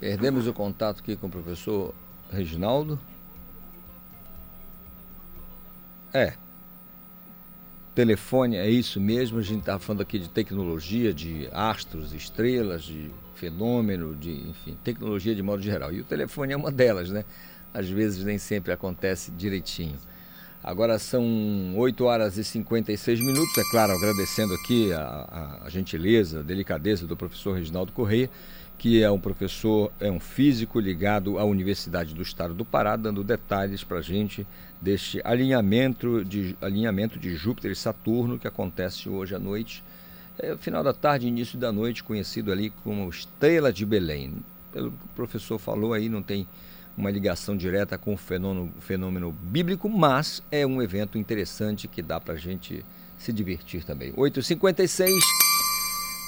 Perdemos o contato aqui com o professor Reginaldo. É. Telefone é isso mesmo, a gente está falando aqui de tecnologia, de astros, estrelas, de fenômeno, de, enfim, tecnologia de modo geral. E o telefone é uma delas, né? Às vezes nem sempre acontece direitinho. Agora são 8 horas e 56 minutos, é claro, agradecendo aqui a, a, a gentileza, a delicadeza do professor Reginaldo Correia que é um professor, é um físico ligado à Universidade do Estado do Pará, dando detalhes para a gente deste alinhamento de, alinhamento de Júpiter e Saturno que acontece hoje à noite, é, final da tarde, início da noite, conhecido ali como Estrela de Belém. Pelo que o professor falou aí, não tem uma ligação direta com o fenômeno, fenômeno bíblico, mas é um evento interessante que dá para a gente se divertir também. 8h56.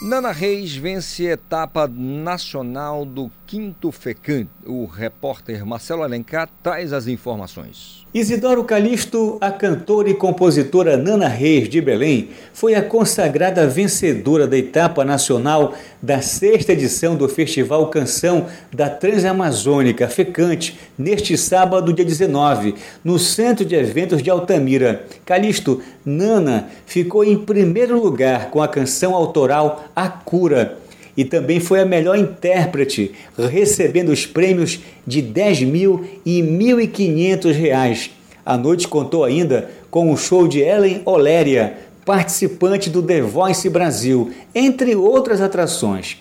Nana Reis vence etapa nacional do Quinto FECAM. O repórter Marcelo Alencar traz as informações. Isidoro Calixto, a cantora e compositora Nana Reis de Belém, foi a consagrada vencedora da etapa nacional da sexta edição do Festival Canção da Transamazônica Fecante, neste sábado, dia 19, no Centro de Eventos de Altamira. Calixto, Nana, ficou em primeiro lugar com a canção autoral A Cura e também foi a melhor intérprete, recebendo os prêmios de 10 mil e 1.500 reais. A noite contou ainda com o show de Ellen Oléria, participante do The Voice Brasil, entre outras atrações.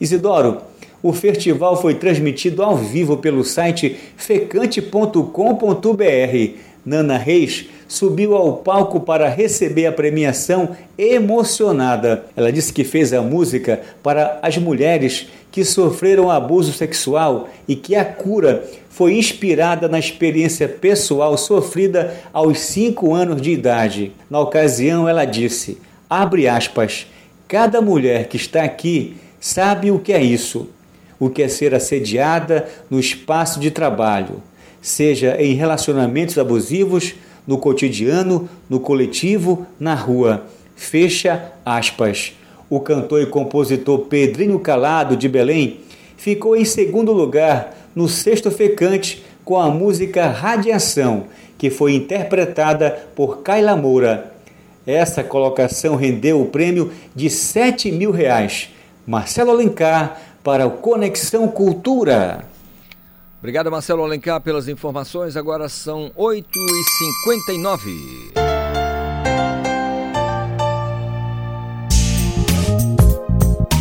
Isidoro, o festival foi transmitido ao vivo pelo site fecante.com.br. Nana Reis subiu ao palco para receber a premiação emocionada. Ela disse que fez a música para as mulheres que sofreram abuso sexual e que a cura foi inspirada na experiência pessoal sofrida aos 5 anos de idade. Na ocasião, ela disse: abre aspas, cada mulher que está aqui sabe o que é isso, o que é ser assediada no espaço de trabalho, seja em relacionamentos abusivos no cotidiano, no coletivo, na rua. Fecha aspas. O cantor e compositor Pedrinho Calado, de Belém, ficou em segundo lugar no sexto fecante com a música Radiação, que foi interpretada por Kaila Moura. Essa colocação rendeu o prêmio de 7 mil reais. Marcelo Alencar para o Conexão Cultura. Obrigado, Marcelo Alencar, pelas informações. Agora são 8h59.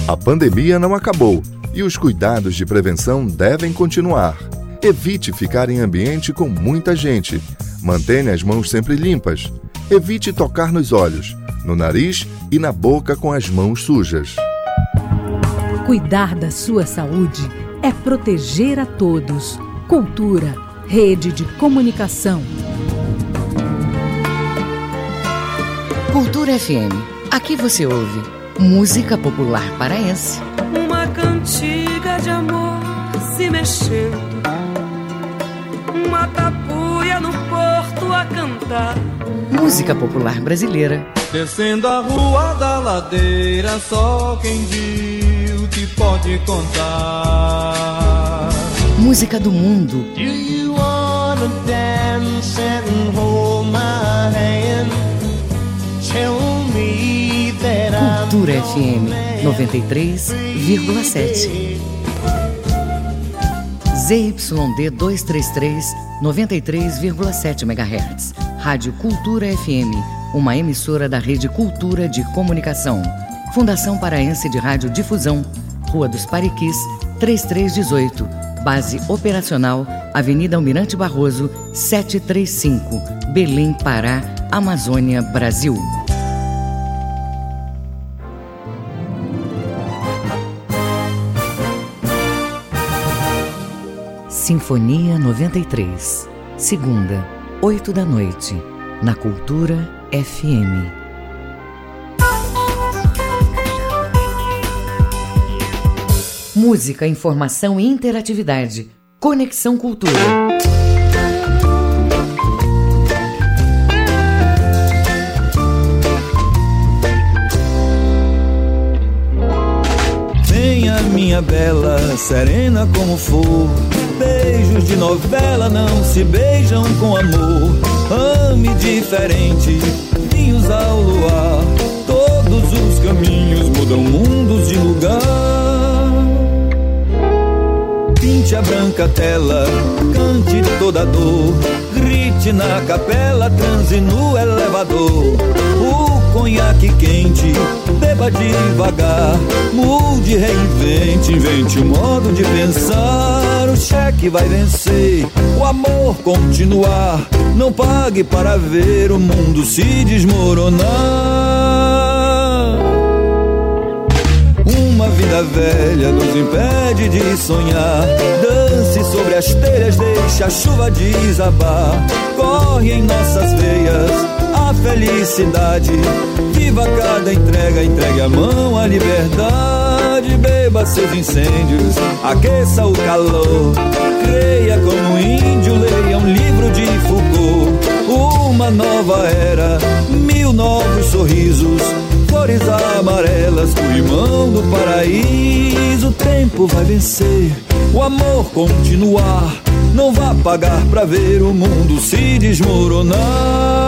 A pandemia não acabou e os cuidados de prevenção devem continuar. Evite ficar em ambiente com muita gente. Mantenha as mãos sempre limpas. Evite tocar nos olhos, no nariz e na boca com as mãos sujas. Cuidar da sua saúde é proteger a todos. Cultura, rede de comunicação. Cultura FM. Aqui você ouve música popular paraense. Uma cantiga de amor se mexendo. Uma tapuia no porto a cantar. Música popular brasileira. Descendo a rua da ladeira, só quem viu pode contar. Música do mundo. Do you wanna dance and hold my hand? Tell me that Cultura FM 93,7. ZYD 233, 93,7 MHz. Rádio Cultura FM, uma emissora da Rede Cultura de Comunicação. Fundação Paraense de Rádio Difusão, Rua dos Pariquis, 3318. Base operacional, Avenida Almirante Barroso, 735, Belém, Pará, Amazônia, Brasil. Sinfonia 93. Segunda, 8 da noite, na Cultura FM. Música, informação e interatividade. Conexão Cultura. Venha, minha bela, serena como for. Beijos de novela não se beijam com amor. Ame diferente, vinhos ao luar. Todos os caminhos mudam mundos de lugar. A branca tela, cante toda dor. Grite na capela, transe no elevador. O conhaque quente, beba devagar. Mude, reinvente, invente um modo de pensar. O cheque vai vencer, o amor continuar. Não pague para ver o mundo se desmoronar. Vida velha nos impede de sonhar. Dance sobre as telhas, deixe a chuva desabar. Corre em nossas veias a felicidade. Viva cada entrega, entregue a mão à liberdade. Beba seus incêndios, aqueça o calor. Creia como um índio, leia um livro de Foucault. Uma nova era, mil novos sorrisos flores amarelas, corrimão do paraíso. O tempo vai vencer, o amor continuar. Não vá pagar pra ver o mundo se desmoronar.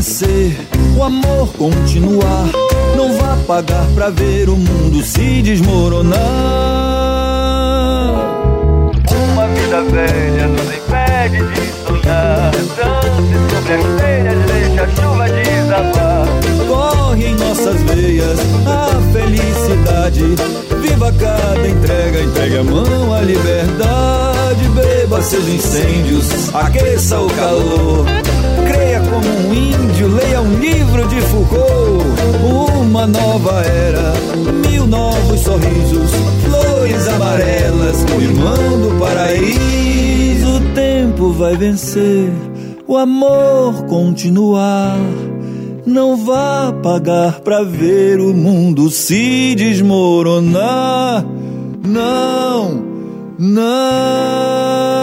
Vencer, o amor continuar. Não vá pagar pra ver o mundo se desmoronar. Uma vida velha nos impede de sonhar. Dance sobre as telhas, deixa a chuva desabar. Corre em nossas veias a felicidade. Viva cada entrega, entregue a mão à liberdade. Beba seus incêndios, aqueça o calor. Como um índio, leia um livro de Foucault. Uma nova era, mil novos sorrisos, flores amarelas, o irmão do paraíso. O tempo vai vencer, o amor continuar. Não vá pagar pra ver o mundo se desmoronar. Não, Não.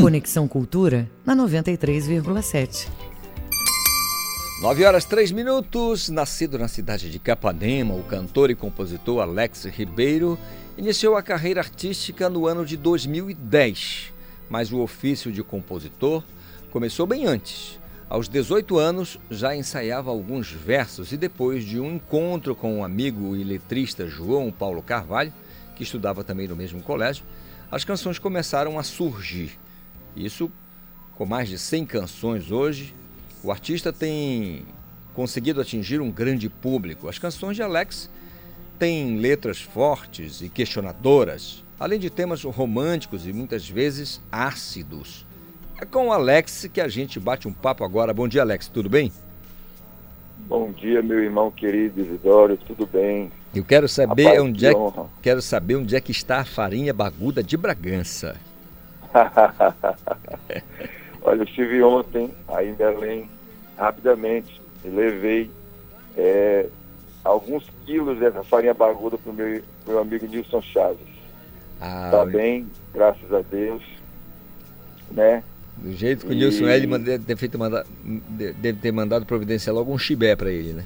Conexão Cultura na 93,7. 9 horas 3 minutos. Nascido na cidade de Capanema, o cantor e compositor Alex Ribeiro iniciou a carreira artística no ano de 2010, mas o ofício de compositor começou bem antes. Aos 18 anos, já ensaiava alguns versos e depois de um encontro com um amigo e letrista João Paulo Carvalho, que estudava também no mesmo colégio, as canções começaram a surgir. Isso com mais de 100 canções hoje, o artista tem conseguido atingir um grande público. As canções de Alex têm letras fortes e questionadoras, além de temas românticos e muitas vezes ácidos. É com o Alex que a gente bate um papo agora. Bom dia, Alex, tudo bem? Bom dia, meu irmão querido Isidoro, tudo bem? Eu quero saber Rapaz, onde é, honra. quero saber onde é que está a farinha baguda de Bragança. *laughs* Olha, eu estive ontem aí em Belém, rapidamente, e levei é, alguns quilos dessa farinha baguda para o meu, meu amigo Nilson Chaves. Ah, Tá bem, graças a Deus, né? Do jeito que o E- Nilson L deve ter, feito manda- de- deve ter mandado providenciar logo um chibé para ele, né?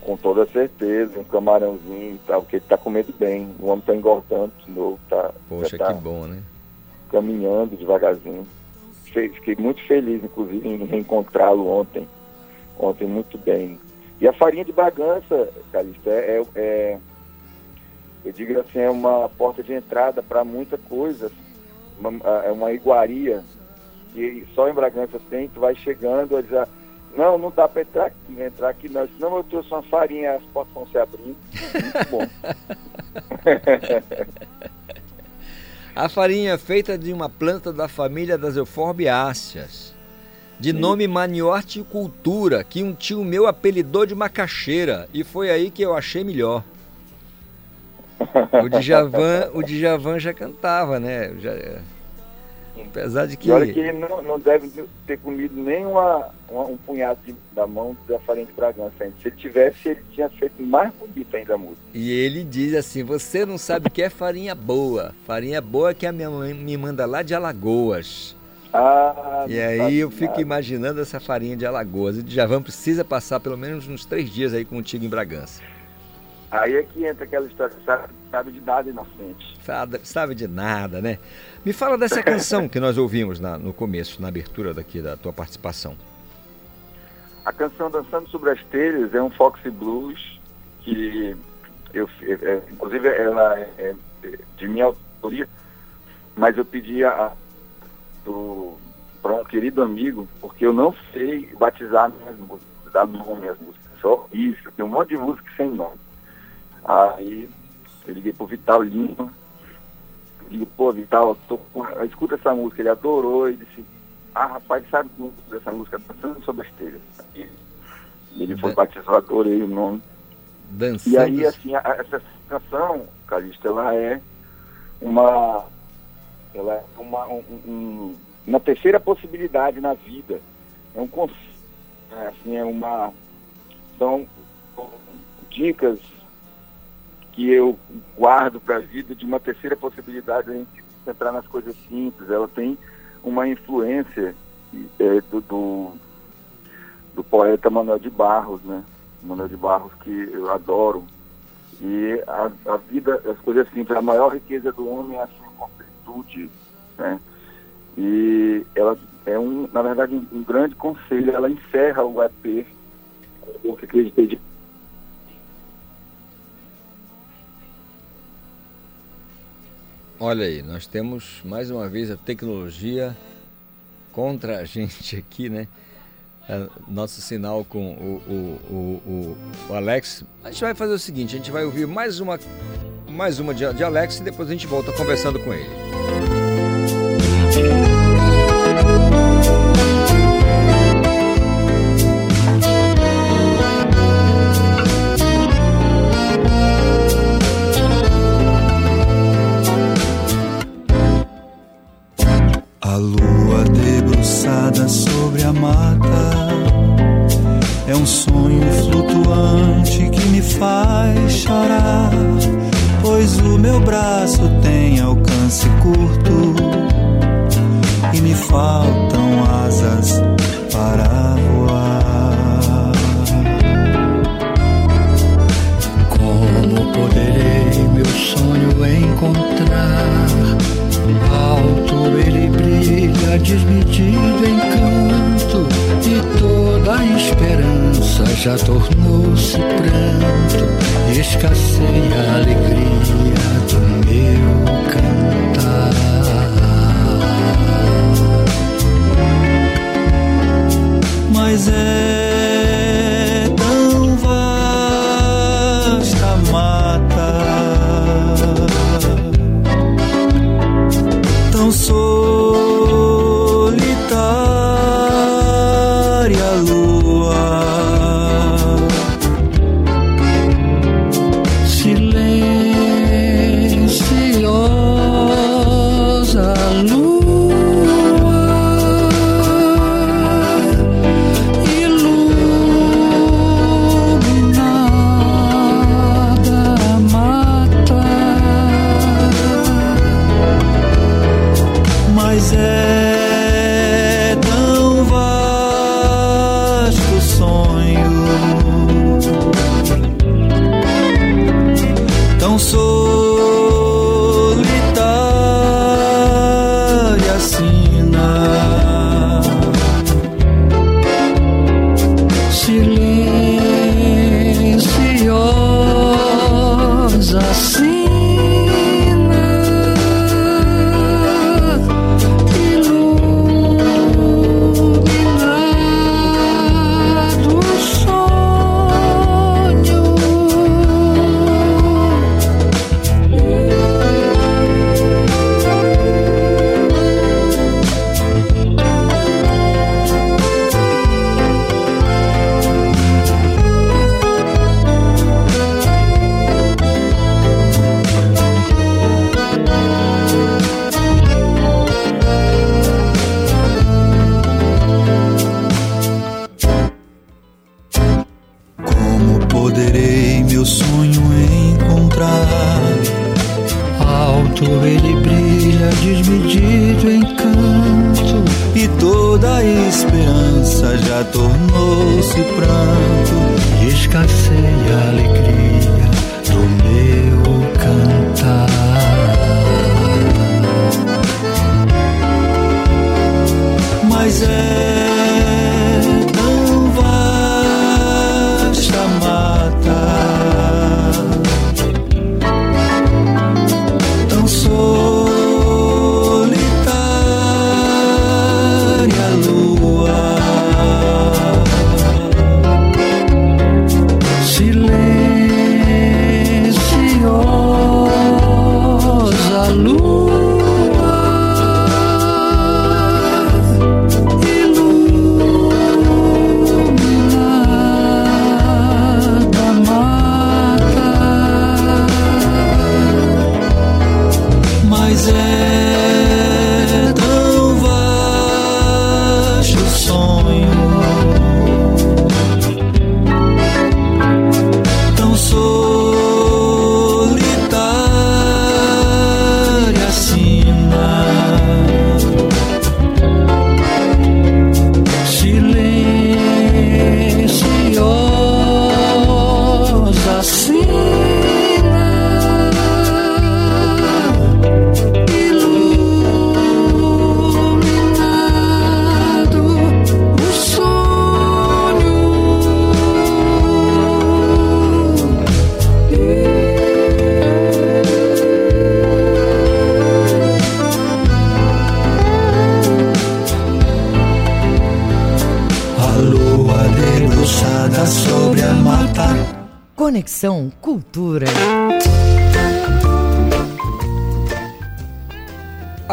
Com toda certeza, um camarãozinho e tal, porque ele tá comendo bem. O homem tá engordando de novo, tá, Poxa, tá que bom, né? Caminhando devagarzinho. Fiquei muito feliz, inclusive, em reencontrá-lo ontem. Ontem, muito bem. E a farinha de Bragança, Calista, é, é- é- eu digo assim, é uma porta de entrada para muita coisa. Uma- é uma iguaria que só em Bragança tem, tu vai chegando, dizer, não, não dá para entrar aqui, entrar aqui não. Senão eu trouxe uma farinha, as portas vão se abrindo. Muito bom. *laughs* A farinha é feita de uma planta da família das euforbiáceas, de nome manioticultura, que um tio meu apelidou de macaxeira, e foi aí que eu achei melhor. O Djavan, o Djavan já cantava, né? Já, apesar de que E olha que ele não, não deve ter comido nem uma, uma- um punhado de- da mão da farinha de Bragança ainda. Se ele tivesse, ele tinha feito mais bonito ainda a música. E ele diz assim: Você não sabe o que é farinha boa. Farinha boa que a minha mãe me manda lá de Alagoas. Ah, E aí eu fico nada. imaginando essa farinha de Alagoas. E Djavan precisa passar pelo menos uns três dias aí contigo em Bragança. Aí é que entra aquela história, sabe, sabe de nada inocente. Sabe, sabe de nada, né? Me fala dessa canção que nós ouvimos na- no começo, na abertura daqui da tua participação. A canção Dançando Sobre as Telhas é um Foxy Blues que eu, é, é, inclusive ela é, é de minha autoria, mas eu pedi a, para um querido amigo, porque eu não sei batizar minhas músicas, dar nome às músicas, só isso, tem um monte de música sem nome. Aí eu liguei pro Vital Lima, digo, pô, Vital, tô escuta essa música, ele adorou e disse, ah, rapaz, sabe o nome dessa música? Dançando sobre as telhas. E ele foi batizado, adorei o nome. Dançando. E aí, assim, a- essa canção, Calixto, ela é uma. Ela é uma, um- um- uma terceira possibilidade na vida. É um conceito, é, assim, é uma. São dicas que eu guardo para a vida de uma terceira possibilidade, a gente entrar nas coisas simples. Ela tem uma influência é, do, do, do poeta Manuel de Barros, né? Manuel de Barros que eu adoro. E a, a vida, as coisas simples, a maior riqueza do homem é a sua completude, né? E ela é um, na verdade, um, um grande conselho. Ela encerra o EP, eu que acreditei de Olha aí, nós temos mais uma vez a tecnologia contra a *laughs* gente aqui, né? É, Nosso sinal com o, o, o, o- Alex. A gente vai fazer o seguinte: a gente vai ouvir mais uma, mais uma de, de Alex e depois a gente volta conversando com ele.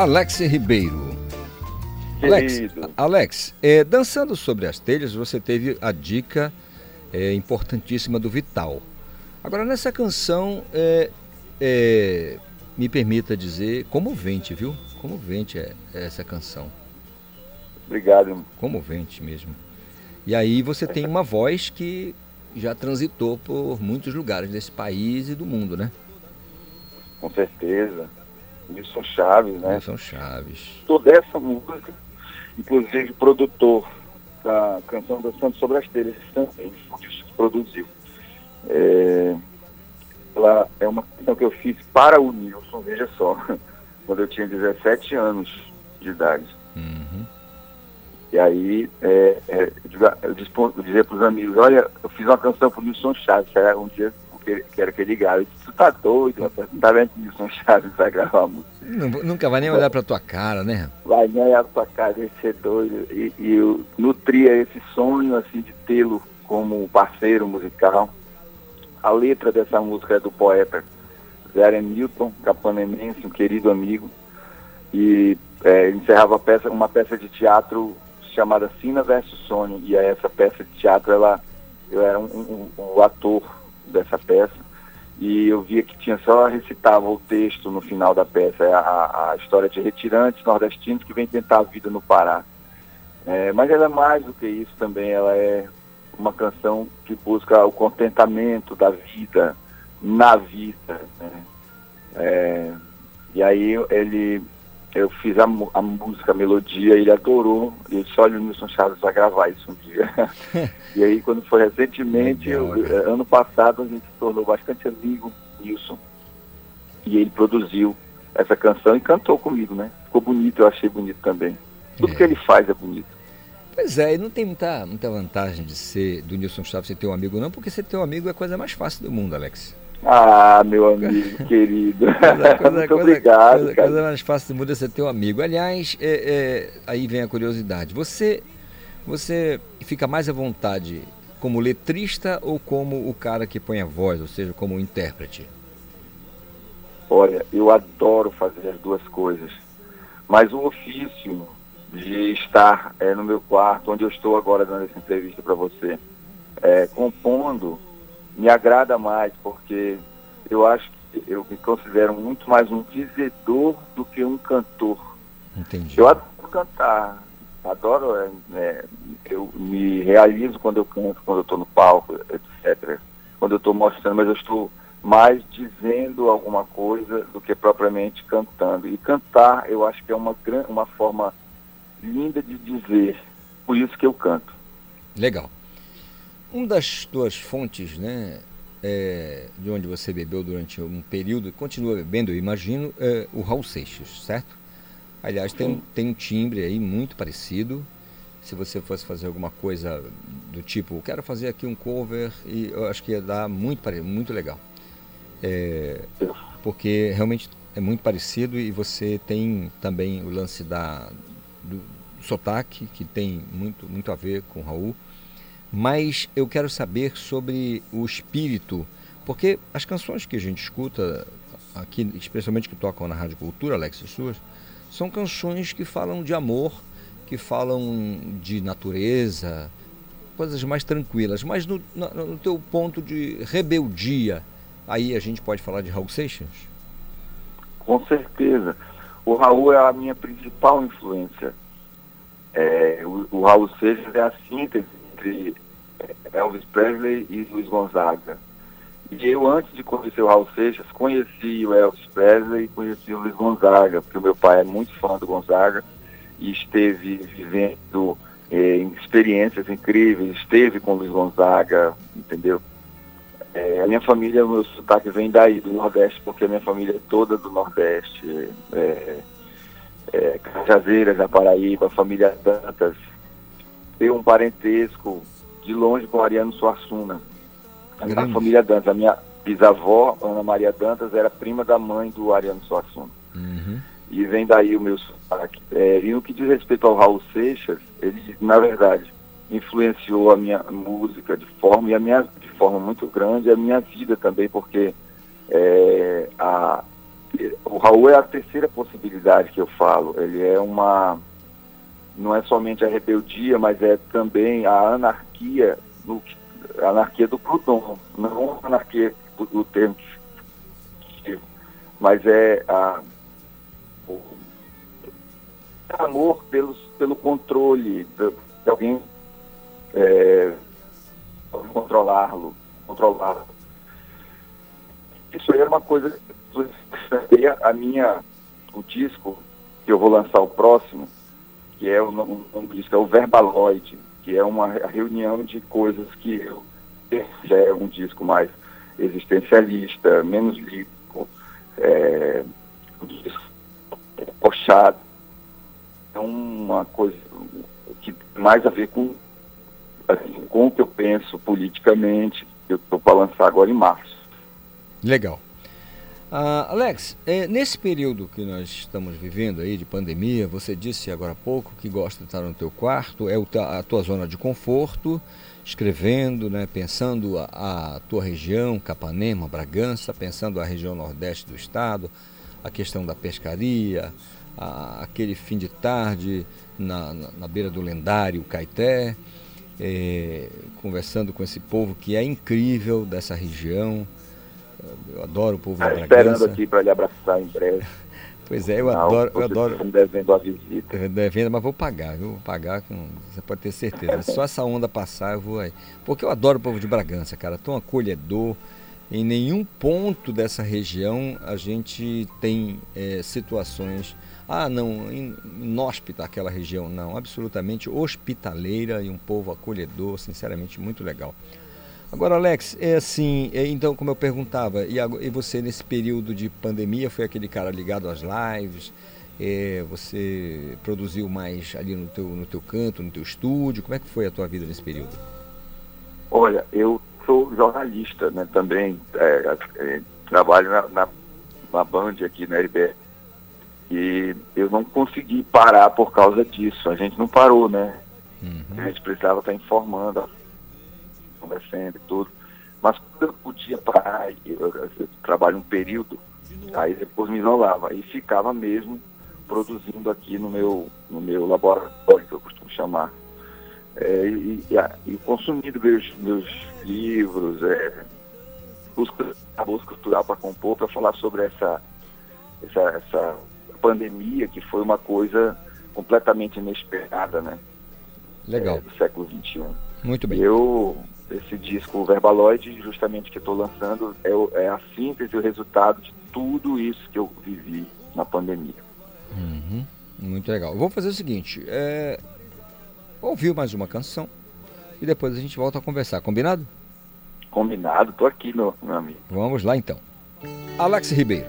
Alex Ribeiro. Alex, Alex é, dançando sobre as telhas, você teve a dica é, importantíssima do Vital. Agora, nessa canção, é, é, me permita dizer, comovente, viu? Comovente é, é essa canção. Obrigado. Comovente mesmo. E aí você tem uma voz que já transitou por muitos lugares desse país e do mundo, né? Com certeza. Wilson Chaves, né? Wilson Chaves. Toda essa música, inclusive produtor da canção Dançando sobre as Telhas também, produziu. É, ela é uma canção que eu fiz para o Nilson, veja só, *laughs* quando eu tinha 17 anos de idade. Uhum. E aí é, é, eu dizia para os amigos, olha, eu fiz uma canção para o Nilson Chaves, era um dia que, que era que ele ligava. Tu tá doido, rapaz, não tá vendo que o Nilson Chaves vai gravar uma música. Nu- Nunca vai nem olhar pra tua cara, né? Vai ganhar pra casa, vai ser doido. E, e eu nutria esse sonho, assim, de tê-lo como parceiro musical. A letra dessa música é do poeta Zé Newton Capanenense, um querido amigo. E é, encerrava a peça, uma peça de teatro chamada Sina versus Sonho. E aí essa peça de teatro, ela, eu era um, um- um- ator dessa peça. E eu via que tinha só recitava o texto no final da peça, é a, a história de retirantes nordestinos que vêm tentar a vida no Pará. É, mas ela é mais do que isso também, ela é uma canção que busca o contentamento da vida, na vida. né? É, e aí ele, eu fiz a, a música, a melodia, ele adorou, e ele disse, olha o Nilson Chaves vai gravar isso um dia. *laughs* e aí quando foi recentemente, eu- eh, ano passado, a gente se tornou bastante amigo, Nilson. E ele produziu essa canção e cantou comigo, né? Ficou bonito, eu achei bonito também. Tudo que ele faz é bonito. Pois é, e não tem muita, muita vantagem de ser do Nilson Chaves ser teu amigo, não, porque ser teu amigo é a coisa mais fácil do mundo, Alex. Ah, meu amigo *laughs* querido. Coisa, coisa, *laughs* Muito coisa- obrigado, coisa- cara. coisa mais fácil do mundo é ser teu amigo. Aliás, é- é, aí vem a curiosidade. Você, você fica mais à vontade como letrista ou como o cara que põe a voz, ou seja, como intérprete? Olha, eu adoro fazer as duas coisas. Mas o ofício de estar eh, no meu quarto, onde eu estou agora dando essa entrevista para você, eh, compondo, me agrada mais, porque eu acho que eu me considero muito mais um dizedor do que um cantor. Entendi. Eu adoro cantar, adoro, é, é, eu me realizo quando eu canto, quando eu estou no palco, etc. Quando eu estou mostrando, mas eu estou mais dizendo alguma coisa do que propriamente cantando. E cantar, eu acho que é uma, uma forma linda de dizer, por isso que eu canto. Legal. Um das tuas fontes, né, é, de onde você bebeu durante um período e continua bebendo, eu imagino, é o Raul Seixas, certo? Aliás, tem, um- tem um timbre aí muito parecido. Se você fosse fazer alguma coisa do tipo, quero fazer aqui um cover, e eu acho que ia dar muito, muito legal. É, porque realmente é muito parecido e você tem também o lance da, do sotaque, que tem muito, muito a ver com o Raul. Mas eu quero saber sobre o espírito, porque as canções que a gente escuta aqui, especialmente que tocam na Rádio Cultura, Alex e suas, são canções que falam de amor, que falam de natureza, coisas mais tranquilas. Mas no, no, no teu ponto de rebeldia, aí a gente pode falar de Raul Seixas? Com certeza. O Raul é a minha principal influência. É, o, o Raul Seixas é a síntese entre Elvis Presley e Luiz Gonzaga. E eu, antes de conhecer o Raul Seixas, conheci o Elvis Presley e conheci o Luiz Gonzaga, porque o meu pai é muito fã do Gonzaga e esteve vivendo eh, experiências incríveis, esteve com o Luiz Gonzaga, entendeu? É, a minha família, o meu sotaque vem daí, do Nordeste, porque a minha família é toda do Nordeste. É, é, Cajazeiras, Paraíba, família Dantas. Tem um parentesco de longe com Ariano Suassuna. A, a Grande. família Dantas, a minha bisavó, Ana Maria Dantas, era prima da mãe do Ariano Suassuna. Uhum. E vem daí o meu sotaque. É, e no que diz respeito ao Raul Seixas, ele, na verdade, influenciou a minha música de forma, e a minha, de forma muito grande, a minha vida também, porque é, a, o Raul é a terceira possibilidade que eu falo. Ele é uma. Não é somente a rebeldia, mas é também a anarquia, no, a anarquia do Proudhon. Não a anarquia do, que mas é a, o amor pelos, pelo controle de, de alguém é, controlá-lo, controlá-lo. Isso aí é uma coisa a minha, o disco que eu vou lançar o próximo, que é o nome do disco, é o Verbaloid, que é uma reunião de coisas que eu é um disco mais existencialista, menos lírico, é, puxado. É uma coisa que mais a ver com, assim, com o que eu penso politicamente, eu estou para lançar agora em março. Legal. Ah, Alex, é, nesse período que nós estamos vivendo aí de pandemia, você disse agora há pouco que gosta de estar no teu quarto, é a tua zona de conforto, escrevendo, né, pensando a, a tua região, Capanema, Bragança, pensando a região nordeste do estado, a questão da pescaria, a- aquele fim de tarde na, na, na beira do lendário Caeté, é, conversando com esse povo que é incrível dessa região. Eu adoro o povo Tá esperando Bragança. aqui para lhe abraçar em breve. *laughs* Pois é, eu Não, adoro, eu adoro. devendo a visita. Devendo, mas vou pagar, viu? Vou pagar, com, você pode ter certeza. Só essa onda passar, eu vou aí. Porque eu adoro o povo de Bragança, cara, tão acolhedor. Em nenhum ponto dessa região a gente tem eh, situações. Ah, não, in- inóspita aquela região. Não, absolutamente hospitaleira e um povo acolhedor, sinceramente, muito legal. Agora, Alex, é assim, é, então, como eu perguntava, e, e você nesse período de pandemia foi aquele cara ligado às lives? É, você produziu mais ali no teu, no teu canto, no teu estúdio? Como é que foi a tua vida nesse período? Olha, eu sou jornalista, né, também, é, é, trabalho na, na, na Band aqui na RBS. E eu não consegui parar por causa disso. A gente não parou, né? A gente precisava estar informando, conversando e tudo. Mas quando eu podia parar, eu, eu- trabalho um período, aí depois me isolava. E ficava mesmo produzindo aqui no meu, no meu laboratório, que eu costumo chamar. É, e, e, e consumindo meus, meus livros, é, busca, a busca cultural para compor, para falar sobre essa, essa, essa pandemia, que foi uma coisa completamente inesperada, né? Legal. É, do século XXI. Muito bem. Eu, esse disco Verbaloid, justamente que estou lançando, é, o- é a síntese, o resultado de tudo isso que eu vivi na pandemia. Uhum, Muito legal. Vou fazer o seguinte: é, ouvir mais uma canção e depois a gente volta a conversar, combinado? Combinado, tô aqui, meu, meu amigo. Vamos lá então. Alex Ribeiro.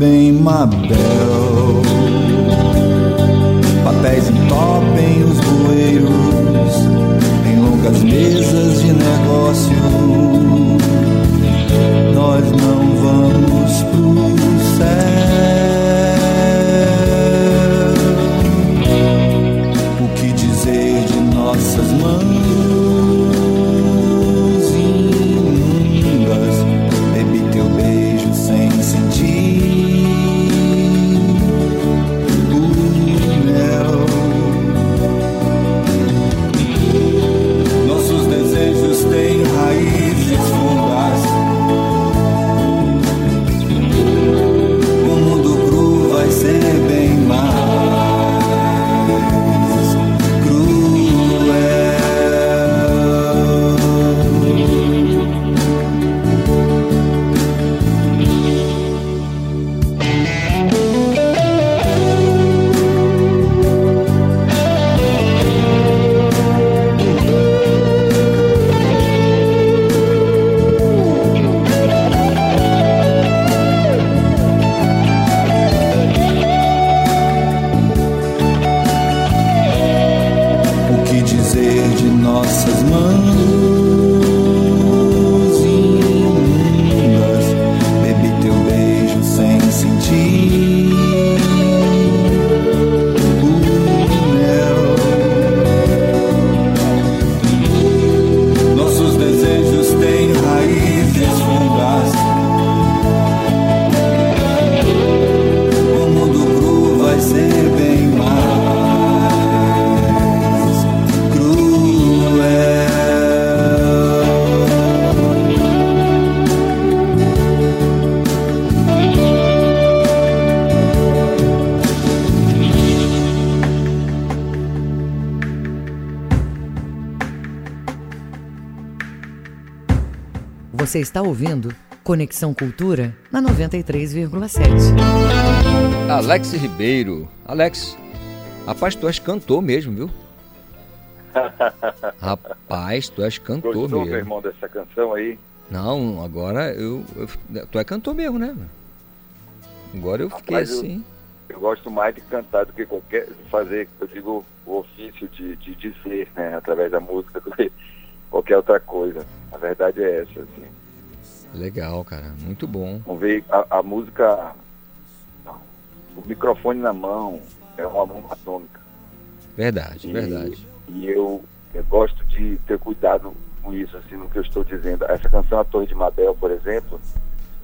Bem, Mabel. Você está ouvindo Conexão Cultura na 93,7. Alex Ribeiro. Alex, rapaz, tu és cantor mesmo, viu? *laughs* Rapaz, tu és cantor Gostou, mesmo. meu irmão, dessa canção aí? Não, agora eu, eu- Tu é cantor mesmo, né? Agora eu fiquei Rapaz, eu- assim. Eu gosto mais de cantar do que qualquer fazer, eu digo, o ofício de, de dizer, né, através da música, do que verdade é essa, assim. Legal, cara. Muito bom. Vamos ver, a, a música, o microfone na mão, é uma bomba atômica. Verdade, E- verdade. E eu, eu gosto de ter cuidado com isso, assim, no que eu estou dizendo. Essa canção, A Torre de Mabel, por exemplo,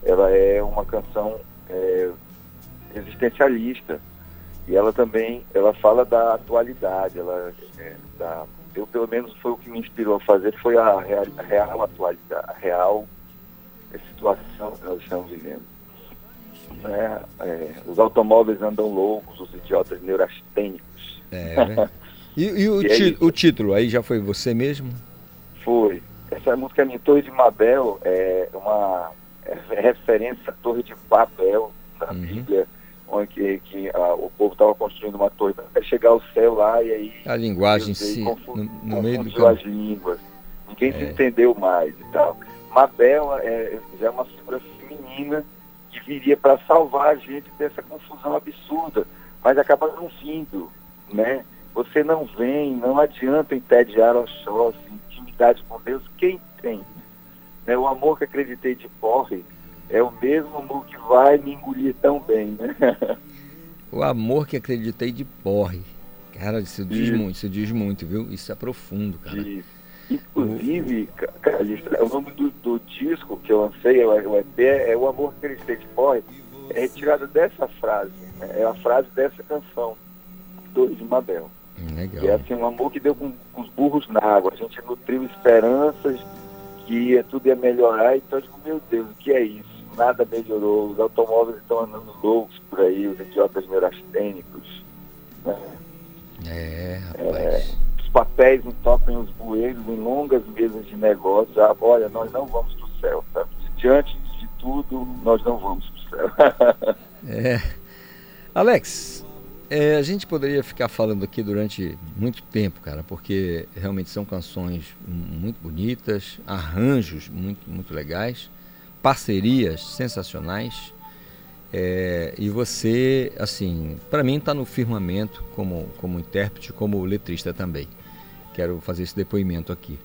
ela é uma canção é, existencialista. E ela também, ela fala da atualidade, ela é, da, eu pelo menos foi o que me inspirou a fazer, foi a real, a real atualidade, a real situação que nós estamos vivendo. Né? É, os automóveis andam loucos, os idiotas neurastênicos. É, né? E, e o, *laughs* E aí? o título aí já foi você mesmo? Foi. Essa música Minha Torre de Mabel é uma é referência à Torre de Babel da Uhum. Bíblia, onde que, que, ah, o povo estava construindo uma torre para chegar ao céu lá e aí A linguagem em Deus veio si, e confu- no, no meio do confundiu as línguas. Ninguém se É. entendeu mais e tal. Mabel é, já é uma figura feminina que viria para salvar a gente dessa confusão absurda, mas acaba não vindo, né? Você não vem, não adianta entediar Oxóssi, intimidade com Deus, quem tem? Né? O amor que acreditei de porre é o mesmo amor que vai me engolir tão bem, né? *laughs* O amor que acreditei de porre. Cara, isso diz Isso. muito, isso diz muito, viu? Isso é profundo, cara. Isso. Inclusive, Ca- Calixto, o nome do, do disco que eu lancei, o EP, é O Amor que Acreditei de Porre, é retirado dessa frase, né? é a frase dessa canção, Torre de Mabel. Legal. Que é assim, um amor que deu com, com os burros na água. A gente nutriu esperanças que tudo ia melhorar, então eu digo, meu Deus, o que é isso? Nada melhorou, os automóveis estão andando loucos por aí, os idiotas neurastênicos. Né? É, É, os papéis entopem os bueiros em longas mesas de negócio. Já, olha, nós não vamos para o céu, sabe? Diante de tudo, nós não vamos para o céu. *laughs* É. Alex, é, a gente poderia ficar falando aqui durante muito tempo, cara, porque realmente são canções muito bonitas, arranjos muito, muito legais, parcerias sensacionais. É, e você, assim, para mim está no firmamento como, como intérprete, como letrista também. Quero fazer esse depoimento aqui.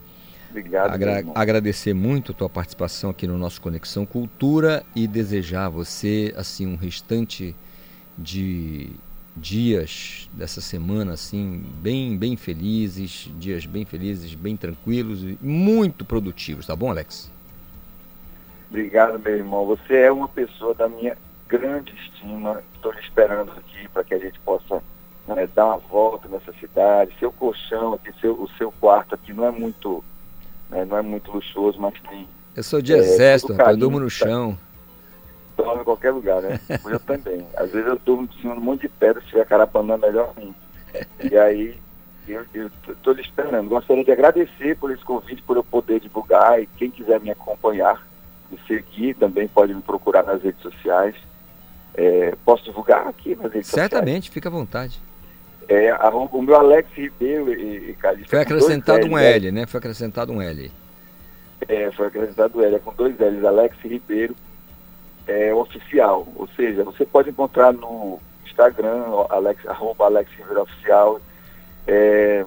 Obrigado. Agra- agradecer muito a tua participação aqui no nosso Conexão Cultura e desejar a você assim um restante de dias dessa semana assim bem bem felizes, dias bem felizes, bem tranquilos e muito produtivos, tá bom, Alex? Obrigado, meu irmão. Você é uma pessoa da minha grande estima. Estou lhe esperando aqui para que a gente possa né, dar uma volta nessa cidade. Seu colchão aqui, seu, o seu quarto aqui não é muito, né, não é muito luxuoso, mas tem. Eu sou de É, exército, rapaz, eu durmo no tá? chão. Dorme em qualquer lugar, né? *laughs* Eu também. Às vezes eu durmo em cima de um monte de pedra, se tiver carapanã, melhor ainda. *laughs* E aí, eu estou lhe esperando. Gostaria de agradecer por esse convite, por eu poder divulgar. E quem quiser me acompanhar, me seguir, também pode me procurar nas redes sociais. É, posso divulgar aqui nas redes Certamente, fica à vontade. sociais? É, arroba- o meu Alex Ribeiro e, e Calixto. Foi é acrescentado um né? L, né? Foi acrescentado um L. É, foi acrescentado L, é com dois L's, Alex Ribeiro é, oficial. Ou seja, você pode encontrar no Instagram, Alex, arroba Alex Ribeiro Oficial, é,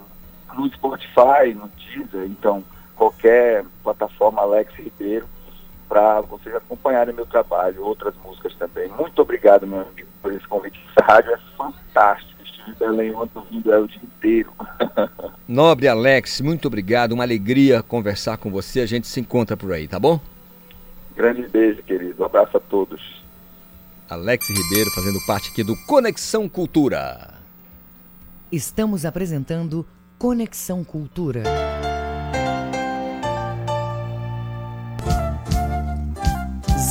no Spotify, no Deezer, então qualquer plataforma Alex Ribeiro, para vocês acompanharem meu trabalho, outras músicas também. Muito obrigado, meu amigo, por esse convite. Essa rádio é fantástica. Estive em Belém ontem ouvindo ela o dia inteiro. *laughs* Nobre Alex, muito obrigado, uma alegria conversar com você. A gente se encontra por aí, tá bom? Grande beijo, querido. Um abraço a todos. Alex Ribeiro fazendo parte aqui do Conexão Cultura. Estamos apresentando Conexão Cultura.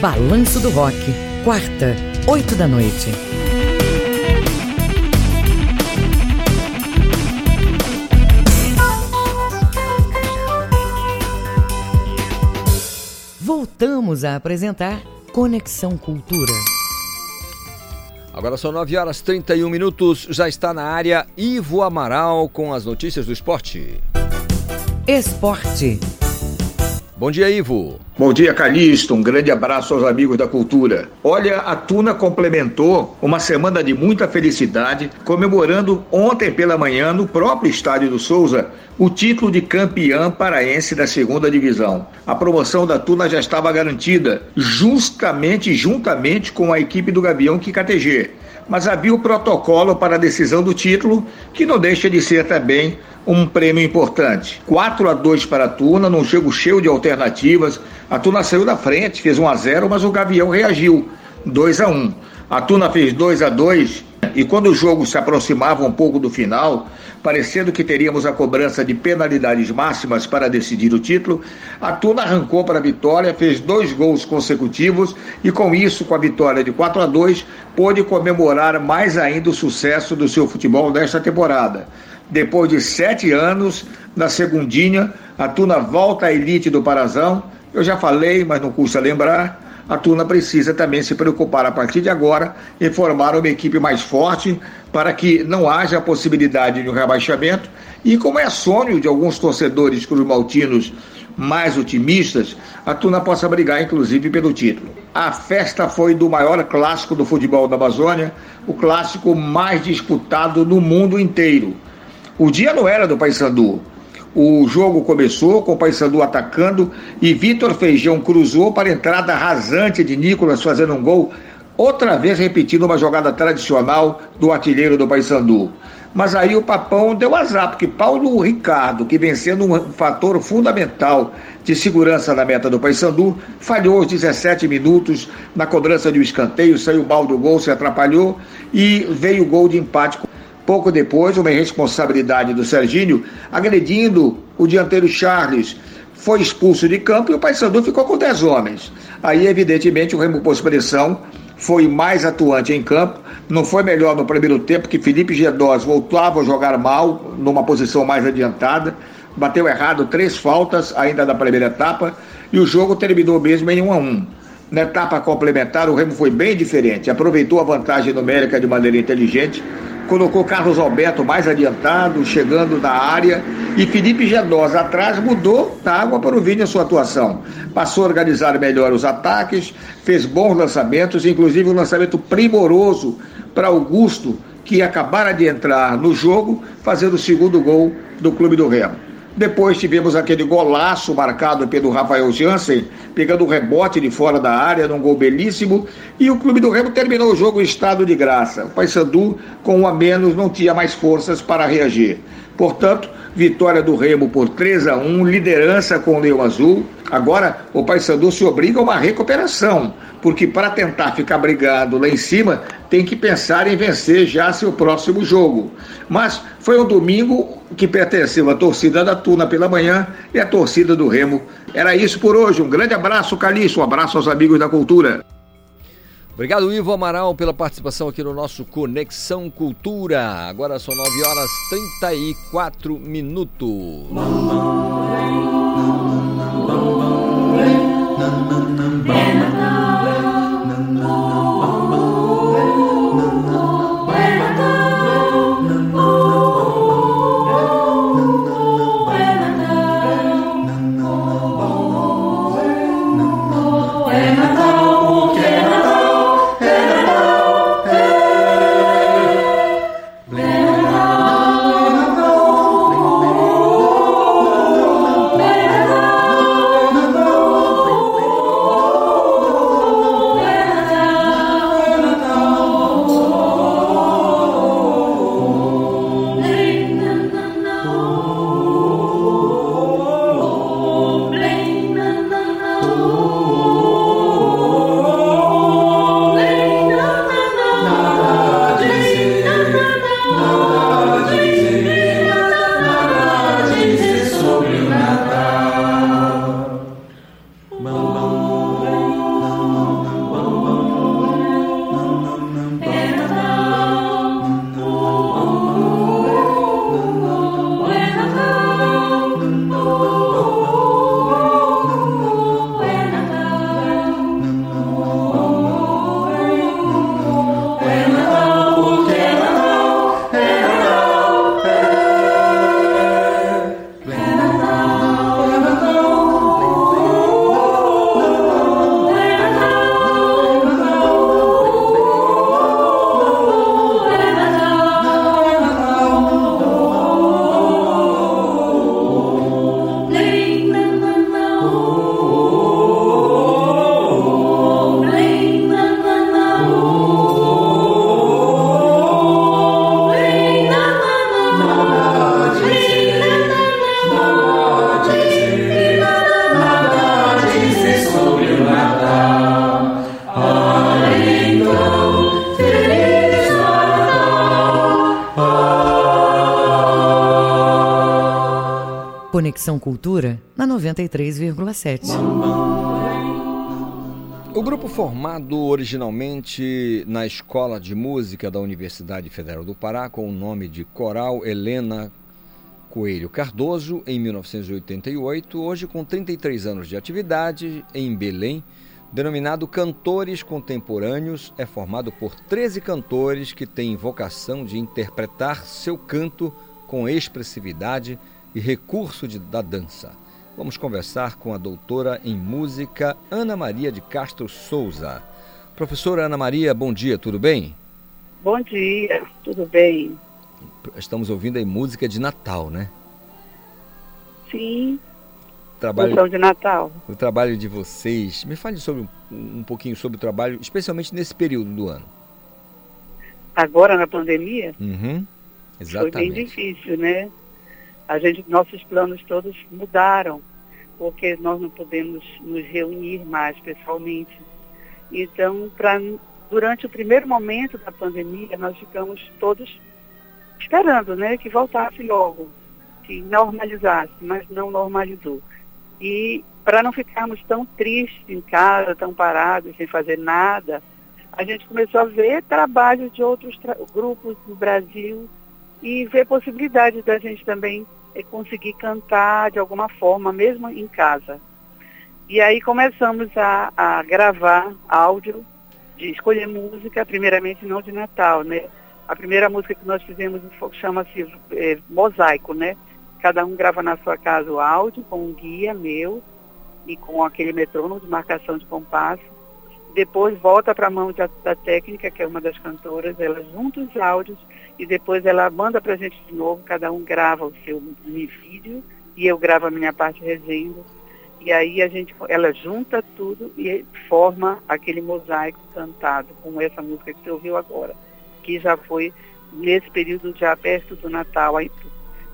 Balanço do Rock, quarta, 8 da noite. Voltamos a apresentar Conexão Cultura. Agora são 9 horas 31 minutos, já está na área Ivo Amaral com as notícias do esporte. Esporte. Bom dia, Ivo. Bom dia, Calixto. Um grande abraço aos amigos da cultura. Olha, a Tuna complementou uma semana de muita felicidade, comemorando ontem pela manhã, no próprio estádio do Souza, o título de campeã paraense da segunda divisão. A promoção da Tuna já estava garantida, justamente juntamente com a equipe do Gavião KKTG. Mas havia o protocolo para a decisão do título, que não deixa de ser também um prêmio importante. 4 a 2 para a Tuna, num jogo cheio de alternativas. A Tuna saiu da frente, fez 1 a 0, mas o Gavião reagiu. 2 a 1. A Tuna fez 2 a 2 e quando o jogo se aproximava um pouco do final, parecendo que teríamos a cobrança de penalidades máximas para decidir o título, a Tuna arrancou para a vitória, fez dois gols consecutivos e com isso, com a vitória de 4 a 2, pôde comemorar mais ainda o sucesso do seu futebol nesta temporada. Depois de sete anos, na segundinha, a Tuna volta à elite do Parazão. Eu já falei, mas não custa lembrar. A Tuna precisa também se preocupar a partir de agora em formar uma equipe mais forte para que não haja a possibilidade de um rebaixamento. E como é sonho de alguns torcedores cruz-maltinos mais otimistas, a Tuna possa brigar inclusive pelo título. A festa foi do maior clássico do futebol da Amazônia, o clássico mais disputado no mundo inteiro. O dia não era do Paysandu. O jogo começou com o Paysandu atacando e Vitor Feijão cruzou para a entrada rasante de Nicolas fazendo um gol, outra vez repetindo uma jogada tradicional do artilheiro do Paysandu. Mas aí o Papão deu azar, porque Paulo Ricardo, que vem sendo um fator fundamental de segurança na meta do Paysandu, falhou aos 17 minutos na cobrança de um escanteio, saiu mal do gol, se atrapalhou e veio o gol de empate Pouco depois, uma irresponsabilidade do Serginho, agredindo o dianteiro Charles, foi expulso de campo e o Paysandu ficou com 10 homens. Aí, evidentemente, o Remo pôs pressão, foi mais atuante em campo, não foi melhor no primeiro tempo, que Felipe Gedós voltava a jogar mal, numa posição mais adiantada, bateu errado três faltas ainda da primeira etapa, e o jogo terminou mesmo em 1 a 1 na etapa complementar, o Remo foi bem diferente, aproveitou a vantagem numérica de maneira inteligente, colocou Carlos Alberto mais adiantado, chegando na área, e Felipe Gedosa atrás mudou da água para o vinho a sua atuação. Passou a organizar melhor os ataques, fez bons lançamentos, inclusive um lançamento primoroso para Augusto, que acabara de entrar no jogo, fazendo o segundo gol do Clube do Remo. Depois tivemos aquele golaço marcado pelo Rafael Jansen, pegando o rebote de fora da área, num gol belíssimo. E o Clube do Remo terminou o jogo em estado de graça. O Paysandu, com um a menos, não tinha mais forças para reagir. Portanto, vitória do Remo por 3 a 1 liderança com o Leão Azul. Agora, o Paysandu se obriga a uma recuperação, porque para tentar ficar brigando lá em cima, tem que pensar em vencer já seu próximo jogo. Mas foi um domingo que pertenceu à torcida da Tuna pela manhã e à torcida do Remo. Era isso por hoje. Um grande abraço, Calixto. Um abraço aos amigos da cultura. Obrigado, Ivo Amaral, pela participação aqui no nosso Conexão Cultura. Agora são 9 horas 34 minutos. Cultura na 93,7. O grupo formado originalmente na Escola de Música da Universidade Federal do Pará com o nome de Coral Helena Coelho Cardoso em 1988, hoje com 33 anos de atividade em Belém, denominado Cantores Contemporâneos, é formado por 13 cantores que têm vocação de interpretar seu canto com expressividade e recurso de, da dança. Vamos conversar com a doutora em música Ana Maria de Castro Souza. Professora Ana Maria, bom dia, tudo bem? Bom dia, tudo bem? Estamos ouvindo aí música de Natal, né? Sim, Trabalho, de Natal. o trabalho de vocês. Me fale sobre um, pouquinho sobre o trabalho, especialmente nesse período do ano. Agora na pandemia, Uhum. foi bem Exatamente. difícil, né? A gente, nossos planos todos mudaram, porque nós não podemos nos reunir mais pessoalmente. Então, pra, durante o primeiro momento da pandemia, nós ficamos todos esperando, né, que voltasse logo, que normalizasse, mas não normalizou. E para não ficarmos tão tristes em casa, tão parados, sem fazer nada, a gente começou a ver trabalhos de outros tra- grupos no Brasil e ver possibilidades da gente também eh, conseguir cantar de alguma forma, mesmo em casa. E aí começamos a, a gravar áudio, de escolher música, primeiramente não de Natal, né? A primeira música que nós fizemos chama-se eh, Mosaico, né? Cada um grava na sua casa o áudio com um guia meu e com aquele metrônomo de marcação de compasso. Depois volta para a mão da, da técnica, que é uma das cantoras, ela junta os áudios e depois ela manda para a gente de novo, cada um grava o seu vídeo e eu gravo a minha parte resenha. E aí a gente, ela junta tudo e forma aquele mosaico cantado com essa música que você ouviu agora, que já foi nesse período já perto do Natal,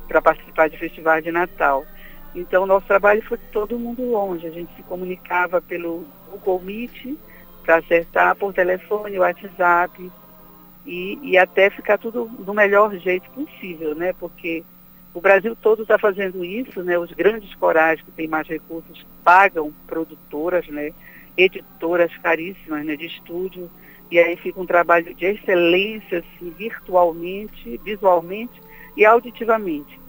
para participar de festivais de Natal. Então nosso trabalho foi todo mundo longe, a gente se comunicava pelo Google Meet para acertar por telefone, WhatsApp e, e até ficar tudo do melhor jeito possível, né? Porque o Brasil todo está fazendo isso, né? Os grandes corais que têm mais recursos pagam produtoras, né? Editoras caríssimas, né? De estúdio e aí fica um trabalho de excelência, assim, virtualmente, visualmente e auditivamente.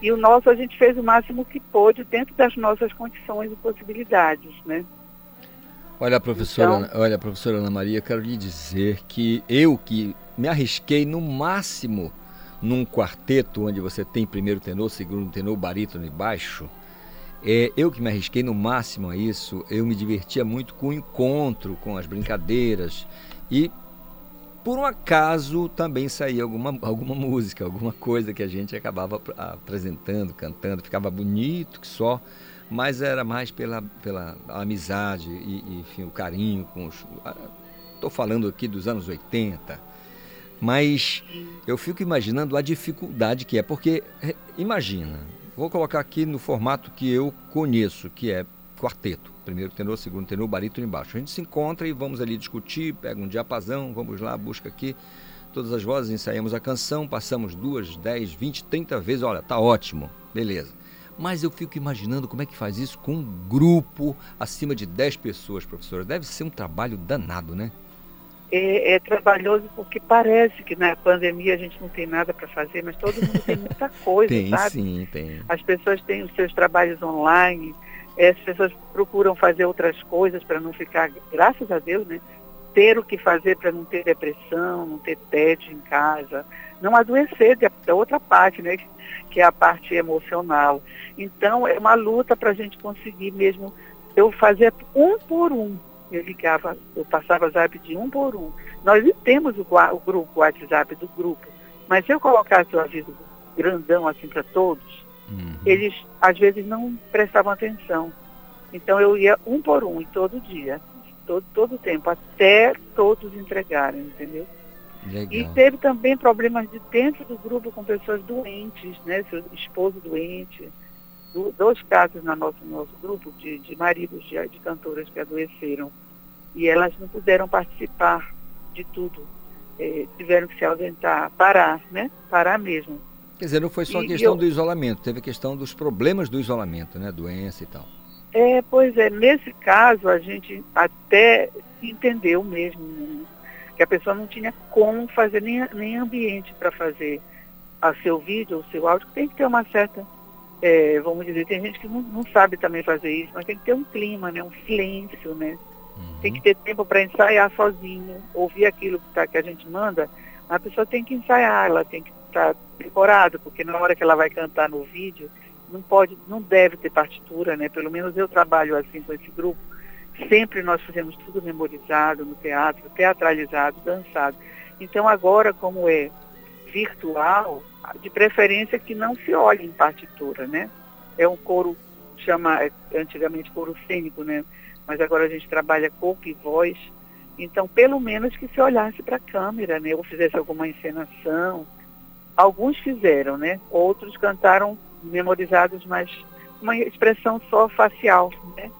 E o nosso a gente fez o máximo que pôde dentro das nossas condições e possibilidades, né? Olha, professora, Então- olha, professora Ana Maria, eu quero lhe dizer que eu que me arrisquei no máximo num quarteto onde você tem primeiro tenor, segundo tenor, barítono e baixo, é, eu que me arrisquei no máximo a isso, eu me divertia muito com o encontro, com as brincadeiras e por um acaso também saía alguma, alguma música, alguma coisa que a gente acabava ap- apresentando, cantando, ficava bonito que só, mas era mais pela, pela amizade e, e, enfim, o carinho com os. Estou falando aqui dos anos 80, mas eu fico imaginando a dificuldade que é, porque imagina, vou colocar aqui no formato que eu conheço, que é quarteto. Primeiro tenor, segundo tenor, barítono embaixo. A gente se encontra e vamos ali discutir, pega um diapasão, vamos lá, busca aqui todas as vozes, ensaiamos a canção, passamos duas, dez, vinte, trinta vezes, olha, tá ótimo, beleza. Mas eu fico imaginando como é que faz isso com um grupo acima de 10 pessoas, professora. Deve ser um trabalho danado, né? É, é trabalhoso porque parece que na pandemia a gente não tem nada para fazer, mas todo mundo tem muita *laughs* coisa, tem, sabe? sim, tem. As pessoas têm os seus trabalhos online, eh, as pessoas procuram fazer outras coisas para não ficar, graças a Deus, né? Ter o que fazer para não ter depressão, não ter tédio em casa, não adoecer da, outra parte, né? Que é a parte emocional. Então é uma luta para a gente conseguir mesmo eu fazer um por um. Eu ligava, eu passava zap de um por um. Nós temos o, o grupo, o WhatsApp do grupo, mas se eu colocasse o aviso grandão assim para todos, eles às vezes não prestavam atenção. Então eu ia um por um e todo dia, todo, todo tempo, até todos entregarem, entendeu? E Legal. teve também problemas de dentro do grupo com pessoas doentes, né? Seu esposo doente. Do- dois casos no nosso, nosso grupo de, de maridos de, de cantoras que adoeceram. E elas não puderam participar de tudo. Eh, tiveram que se ausentar, parar, né? Parar mesmo. Quer dizer, não foi só a E questão eu- do isolamento, teve a questão dos problemas do isolamento, né? Doença e tal. É, pois é, nesse caso a gente até entendeu mesmo né, que a pessoa não tinha como fazer nem, nem ambiente para fazer a seu vídeo ou seu áudio, tem que ter uma certa, é, vamos dizer, tem gente que não, não sabe também fazer isso, mas tem que ter um clima, né, um silêncio, né? Tem que ter tempo para ensaiar sozinho, ouvir aquilo que, tá, que a gente manda, a pessoa tem que ensaiar, ela tem que estar decorada, porque na hora que ela vai cantar no vídeo, não pode, não deve ter partitura, né? Pelo menos eu trabalho assim com esse grupo. Sempre nós fizemos tudo memorizado no teatro, teatralizado, dançado. Então agora, como é virtual, de preferência que não se olhe em partitura, né? É um coro, chama é, antigamente coro cênico, né? Mas agora a gente trabalha corpo e voz. Então, pelo menos que se olhasse para a câmera, né? Ou fizesse alguma encenação. Alguns fizeram, né? Outros cantaram memorizados, mas uma expressão só facial, né?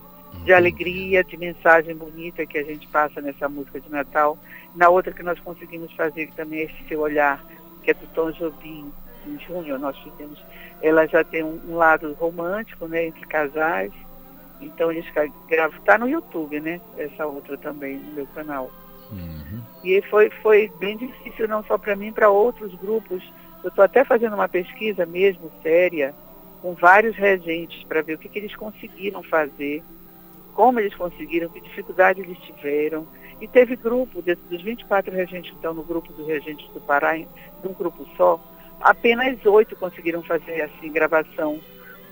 De alegria, de mensagem bonita que a gente passa nessa música de Natal. Na outra que nós conseguimos fazer que também é esse seu olhar, que é do Tom Jobim, em junho nós fizemos. Ela já tem um, um lado romântico, né? Entre casais. Então eles gravam, está no YouTube, né? Essa outra também no meu canal. E foi, foi bem difícil, não só para mim, para outros grupos. Eu estou até fazendo uma pesquisa mesmo, séria, com vários regentes, para ver o que, que eles conseguiram fazer, como eles conseguiram, que dificuldade eles tiveram. E teve grupo, desses, dos 24 regentes que estão no grupo dos regentes do Pará, em num grupo só, apenas oito conseguiram fazer assim gravação,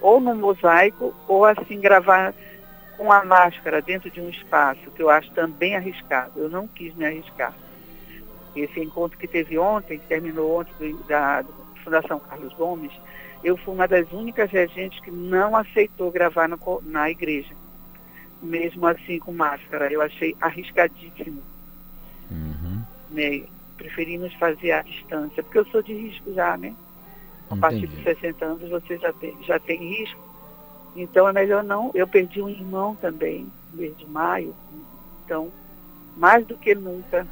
ou no mosaico, ou assim gravar com a máscara dentro de um espaço, que eu acho também arriscado. Eu não quis me arriscar. Esse encontro que teve ontem, que terminou ontem do- da, da Fundação Carlos Gomes, eu fui uma das únicas regentes que não aceitou gravar no na igreja. Mesmo assim com máscara. Eu achei arriscadíssimo. Né? Preferimos fazer à distância, porque eu sou de risco já, né? A partir de 60 anos você já tem, já tem risco. Então é melhor não. Eu perdi um irmão também, no mês de maio. Então, mais do que nunca,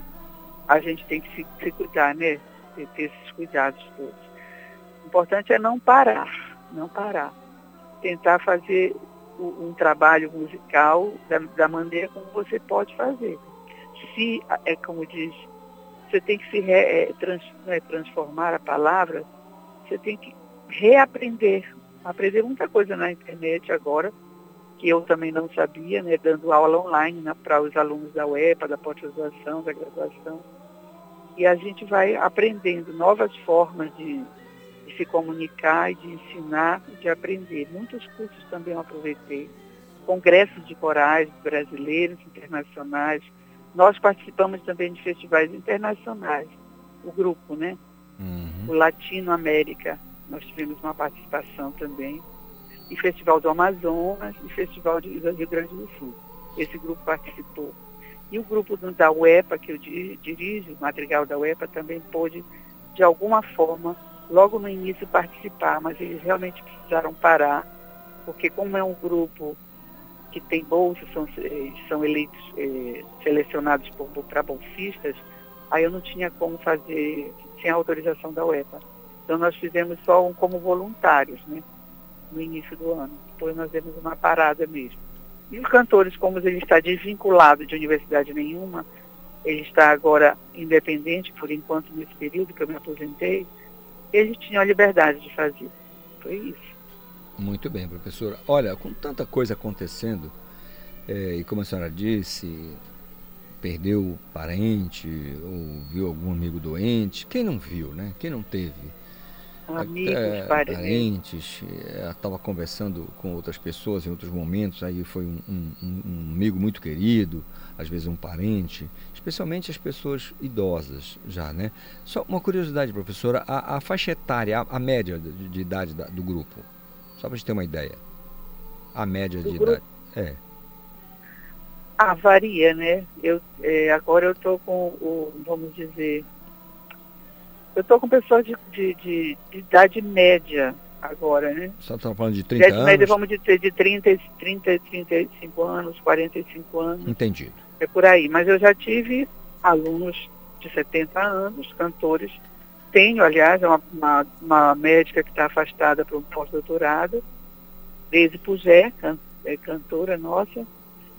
a gente tem que se, se cuidar, né? Ter, ter esses cuidados todos. O importante é não parar, não parar. Tentar fazer um trabalho musical da, da maneira como você pode fazer. Se, é como diz, você tem que se re, é, trans, é transformar a palavra, você tem que reaprender. Aprender muita coisa na internet agora, que eu também não sabia, né, dando aula online para os alunos da UEPA, da pós-graduação, da graduação. E a gente vai aprendendo novas formas de, de se comunicar e de ensinar e de aprender. Muitos cursos também eu aproveitei. Congressos de corais brasileiros, internacionais. Nós participamos também de festivais internacionais. O grupo, né? O Latino América, nós tivemos uma participação também. E Festival do Amazonas e Festival de Rio Grande do Sul. Esse grupo participou. E o grupo do- da UEPA, que eu di- dirijo, o Madrigal da UEPA, também pôde, de alguma forma, logo no início participar, mas eles realmente precisaram parar, porque como é um grupo que tem bolsa, são, eh, são eleitos, eh, selecionados para bolsistas, aí eu não tinha como fazer sem autorização da UEPA. Então nós fizemos só um como voluntários, né? No início do ano. Depois nós demos uma parada mesmo. E os cantores, como ele está desvinculado de universidade nenhuma, ele está agora independente, por enquanto, nesse período que eu me aposentei, eles tinham a liberdade de fazer. Foi isso. Muito bem, professora. Olha, com tanta coisa acontecendo, eh, e como a senhora disse, perdeu parente, ou viu algum amigo doente, quem não viu, né? Quem não teve? Amigos, Até parentes. parentes, estava conversando com outras pessoas em outros momentos, aí foi um- um- um amigo muito querido, às vezes um parente, especialmente as pessoas idosas já, né? Só uma curiosidade, professora, a, a faixa etária, a, a média de, de idade da- do grupo, só para a gente ter uma ideia. A média Do de grupo? idade. É. Ah, varia, né? Eu, eh, agora eu estou com o, vamos dizer, eu estou com pessoas de, de, de- de idade média agora, né? Só estava falando de 30 idade média, anos. vamos dizer, de 30, 30, 35 anos, 45 anos, Entendido. É por aí. Mas eu já tive alunos de 70 anos, cantores, tenho, aliás, é uma, uma, uma médica que está afastada para um pós-doutorado, Deise Pugé, can, é cantora nossa,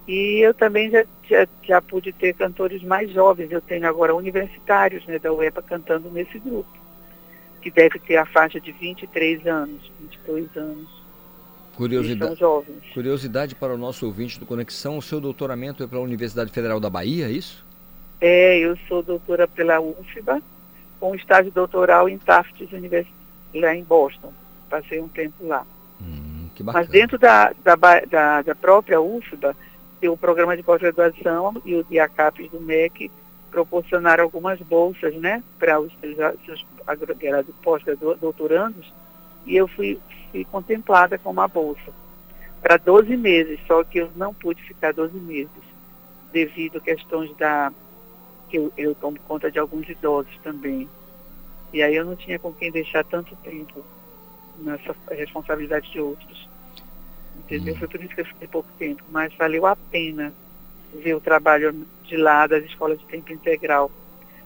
e eu também já, já, já pude ter cantores mais jovens, eu tenho agora universitários né, da UEPA cantando nesse grupo, que deve ter a faixa de 23 anos, 22 anos. Curiosidade, jovens. curiosidade para o nosso ouvinte do Conexão, o seu doutoramento é pela Universidade Federal da Bahia, é isso? É, eu sou doutora pela UFBA, com estágio doutoral em Tufts University, lá em Boston. Passei um tempo lá. Hum, que Mas dentro da, da, da, da própria UFBA, tem o programa de pós-graduação e o e a CAPES do MEC proporcionaram algumas bolsas, né, para os seus gradu- pós-doutorandos, e eu fui, fui contemplada com uma bolsa para 12 meses, só que eu não pude ficar 12 meses, devido a questões da que eu, eu tomo conta de alguns idosos também. E aí eu não tinha com quem deixar tanto tempo nessa responsabilidade de outros. Entendeu? Foi por isso que eu fiquei pouco tempo, mas valeu a pena ver o trabalho de lá das escolas de tempo integral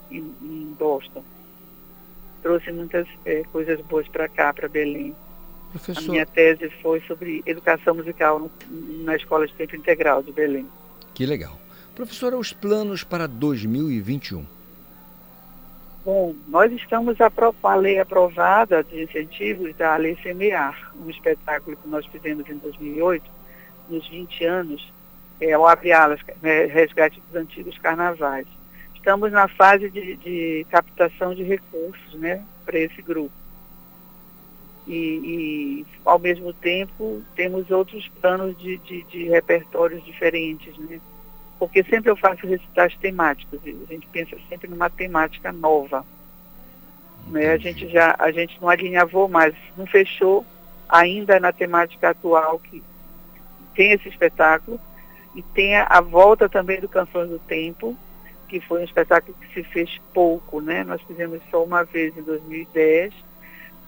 em, em Boston. Trouxe muitas eh, coisas boas para cá, para Belém. A Professor, minha tese foi sobre educação musical na escola de tempo integral de Belém. que legal. Professora, os planos para 2021. Bom, nós estamos com a lei aprovada de incentivos da Lei Semear, um espetáculo que nós fizemos em 2008, nos 20 anos, é o Abre Alas, né, Resgate dos Antigos Carnavais. Estamos na fase de, de captação de recursos né, para esse grupo. E, e, ao mesmo tempo, temos outros planos de, de, de repertórios diferentes, né? porque sempre eu faço recitais temáticos, e a gente pensa sempre numa temática nova. Né? A gente já, a gente não alinhavou mais, não fechou ainda na temática atual que tem esse espetáculo e tem a, a volta também do Canções do Tempo, que foi um espetáculo que se fez pouco, né? Nós fizemos só uma vez em 2010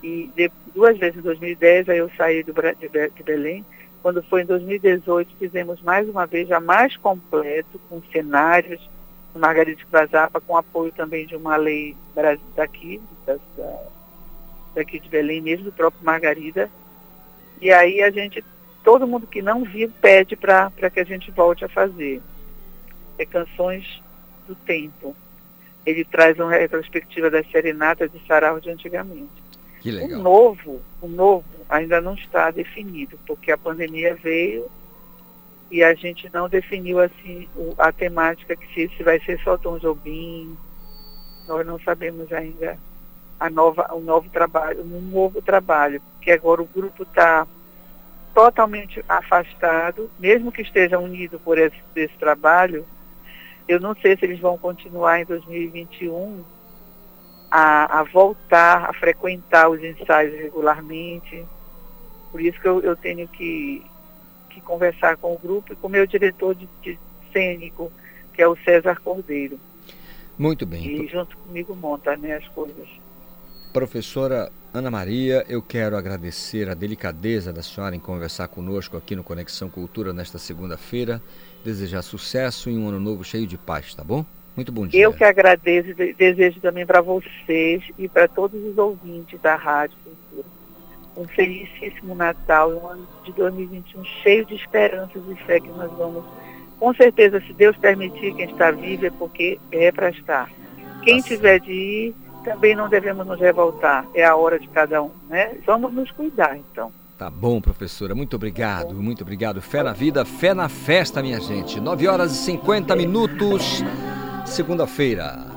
e de, duas vezes em 2010, aí eu saí do, de, de Belém. Quando foi em 2018, fizemos mais uma vez, já mais completo, com cenários, no Margarida Vazapa, com apoio também de uma lei daqui, da, da- daqui de Belém mesmo, do próprio Margarida. E aí a gente, todo mundo que não viu pede para que a gente volte a fazer. É Canções do Tempo. Ele traz uma retrospectiva das serenatas de sarau de antigamente. Que O legal. novo, o novo ainda não está definido, porque a pandemia veio e a gente não definiu assim o- a temática que se, se vai ser só Tom Jobim. Nós não sabemos ainda a nova, o novo trabalho, um novo trabalho, porque agora o grupo está totalmente afastado, mesmo que esteja unido por esse, esse trabalho, eu não sei se eles vão continuar em 2021 a, a voltar a frequentar os ensaios regularmente. Por isso que eu, eu tenho que, que conversar com o grupo e com o meu diretor de, de cênico, que é o César Cordeiro. Muito bem. E junto comigo monta né, as coisas. Professora Ana Maria, eu quero agradecer a delicadeza da senhora em conversar conosco aqui no Conexão Cultura nesta segunda-feira. Desejar sucesso e um ano novo cheio de paz, tá bom? Muito bom dia. Eu que agradeço e de- desejo também para vocês e para todos os ouvintes da Rádio Cultura. Um felicíssimo Natal e um ano de 2021 cheio de esperanças e fé que nós vamos, com certeza, se Deus permitir, quem está vivo é porque é para estar. Quem tiver de ir, também não devemos nos revoltar. É a hora de cada um, né? Vamos nos cuidar, então. Tá bom, professora. Muito obrigado, muito obrigado. Fé na vida, fé na festa, minha gente. 9 horas e 50 minutos, segunda-feira.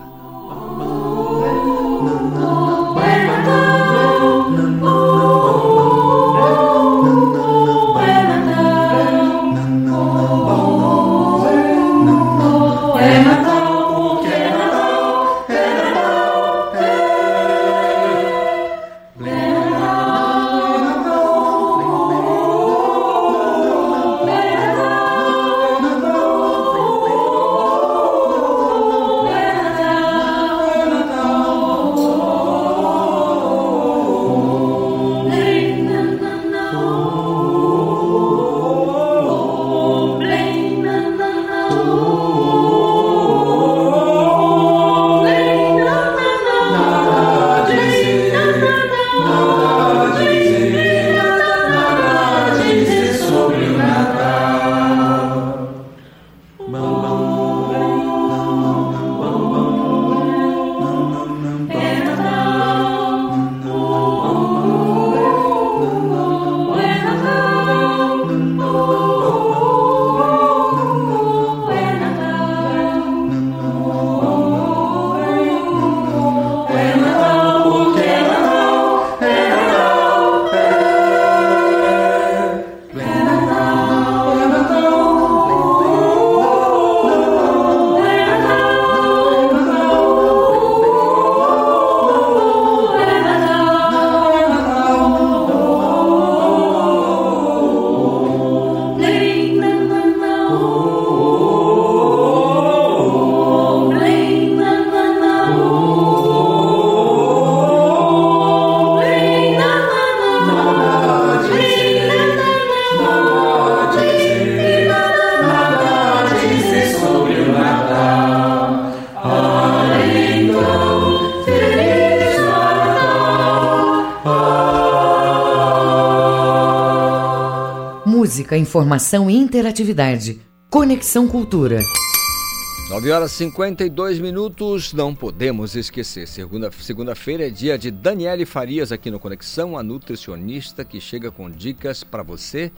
Música, informação e interatividade. Conexão Cultura. 9 horas e 52 minutos, não podemos esquecer. Segunda- Segunda-feira é dia de Daniele Farias aqui no Conexão, a nutricionista que chega com dicas para você,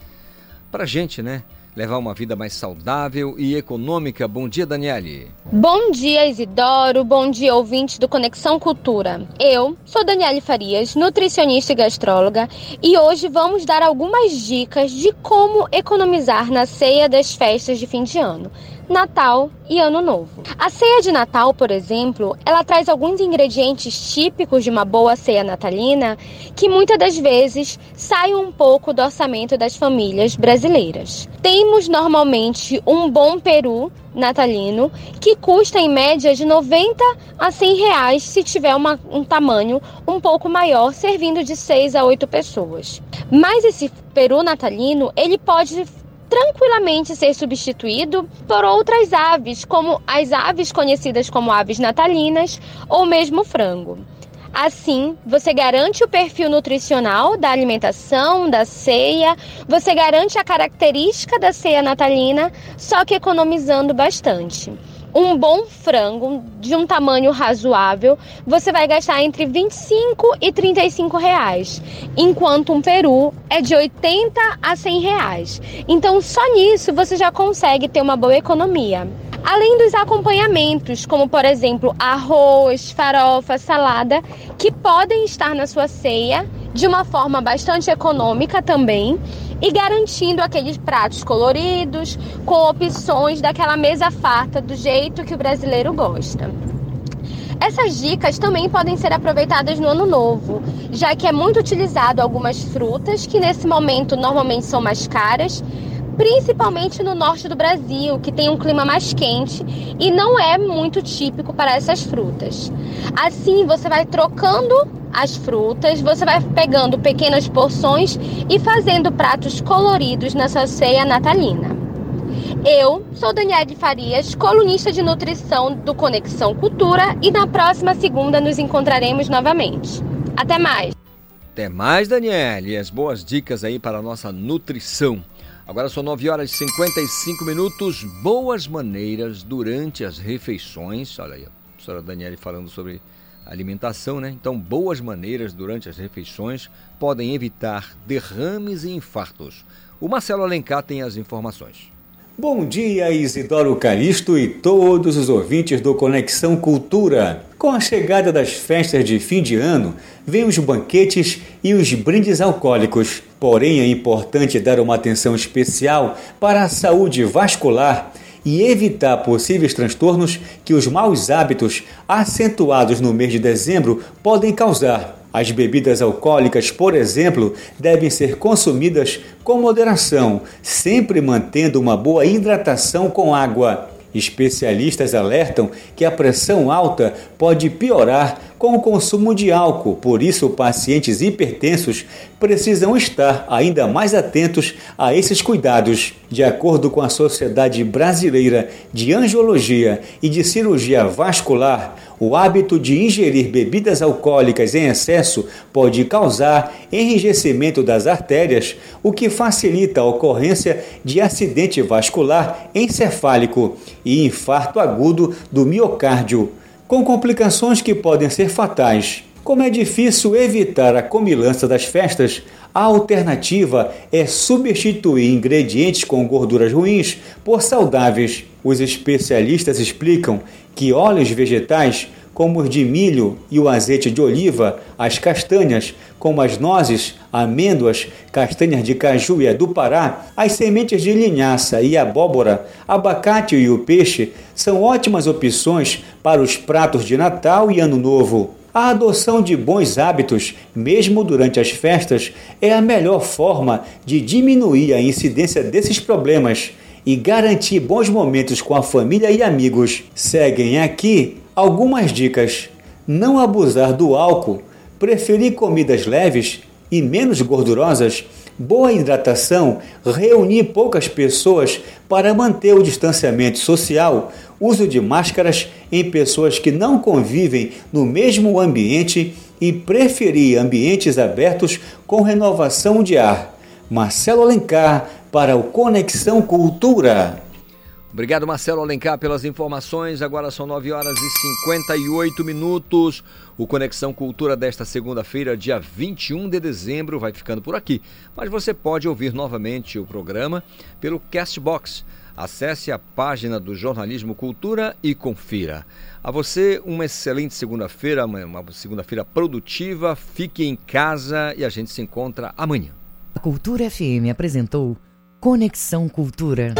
para gente, né? Levar uma vida mais saudável e econômica. Bom dia, Daniele. Bom dia, Isidoro. Bom dia, ouvintes do Conexão Cultura. Eu sou Daniele Farias, nutricionista e gastróloga, e hoje vamos dar algumas dicas de como economizar na ceia das festas de fim de ano. Natal e Ano Novo. A ceia de Natal, por exemplo, ela traz alguns ingredientes típicos de uma boa ceia natalina que muitas das vezes saem um pouco do orçamento das famílias brasileiras. Temos normalmente um bom peru natalino que custa em média de 90 a 100 reais se tiver uma- um tamanho um pouco maior, servindo de 6 a 8 pessoas. Mas esse peru natalino ele pode tranquilamente ser substituído por outras aves, como as aves conhecidas como aves natalinas ou mesmo frango. Assim, você garante o perfil nutricional da alimentação, da ceia, você garante a característica da ceia natalina, só que economizando bastante. Um bom frango de um tamanho razoável, você vai gastar entre 25 e 35 reais, enquanto um peru é de 80 a 100 reais. Então, só nisso você já consegue ter uma boa economia. Além dos acompanhamentos, como por exemplo arroz, farofa, salada, que podem estar na sua ceia de uma forma bastante econômica também e garantindo aqueles pratos coloridos com opções daquela mesa farta do jeito que o brasileiro gosta. Essas dicas também podem ser aproveitadas no ano novo, já que é muito utilizado algumas frutas que nesse momento normalmente são mais caras, principalmente no norte do Brasil, que tem um clima mais quente e não é muito típico para essas frutas. Assim, você vai trocando as frutas, você vai pegando pequenas porções e fazendo pratos coloridos na sua ceia natalina. Eu sou Daniele Farias, colunista de nutrição do Conexão Cultura e na próxima segunda nos encontraremos novamente. Até mais! Até mais, Daniele. As boas dicas aí para a nossa nutrição. Agora são 9 horas e 55 minutos. Boas maneiras durante as refeições. Olha aí, a professora Daniele falando sobre alimentação, né? Então, boas maneiras durante as refeições podem evitar derrames e infartos. O Marcelo Alencar tem as informações. Bom dia, Isidoro Calixto e todos os ouvintes do Conexão Cultura. Com a chegada das festas de fim de ano, vêm os banquetes e os brindes alcoólicos. Porém, é importante dar uma atenção especial para a saúde vascular e evitar possíveis transtornos que os maus hábitos acentuados no mês de dezembro podem causar. As bebidas alcoólicas, por exemplo, devem ser consumidas com moderação, sempre mantendo uma boa hidratação com água. Especialistas alertam que a pressão alta pode piorar com o consumo de álcool, por isso pacientes hipertensos precisam estar ainda mais atentos a esses cuidados. De acordo com a Sociedade Brasileira de Angiologia e de Cirurgia Vascular, o hábito de ingerir bebidas alcoólicas em excesso pode causar enrijecimento das artérias, o que facilita a ocorrência de acidente vascular encefálico e infarto agudo do miocárdio, com complicações que podem ser fatais. Como é difícil evitar a comilança das festas, a alternativa é substituir ingredientes com gorduras ruins por saudáveis. Os especialistas explicam que óleos vegetais, como os de milho e o azeite de oliva, as castanhas, como as nozes, amêndoas, castanhas de caju e a do Pará, as sementes de linhaça e abóbora, abacate e o peixe são ótimas opções para os pratos de Natal e Ano Novo. A adoção de bons hábitos, mesmo durante as festas, é a melhor forma de diminuir a incidência desses problemas e garantir bons momentos com a família e amigos. Seguem aqui algumas dicas: não abusar do álcool, preferir comidas leves e menos gordurosas, boa hidratação, reunir poucas pessoas para manter o distanciamento social, uso de máscaras em pessoas que não convivem no mesmo ambiente e preferir ambientes abertos com renovação de ar. Marcelo Alencar, para o Conexão Cultura. Obrigado, Marcelo Alencar, pelas informações. Agora são 9 horas e 58 minutos. O Conexão Cultura desta segunda-feira, dia 21 de dezembro, vai ficando por aqui. Mas você pode ouvir novamente o programa pelo Castbox. Acesse a página do Jornalismo Cultura e confira. A você, uma excelente segunda-feira, uma segunda-feira produtiva. Fique em casa e a gente se encontra amanhã. A Cultura FM apresentou Conexão Cultura.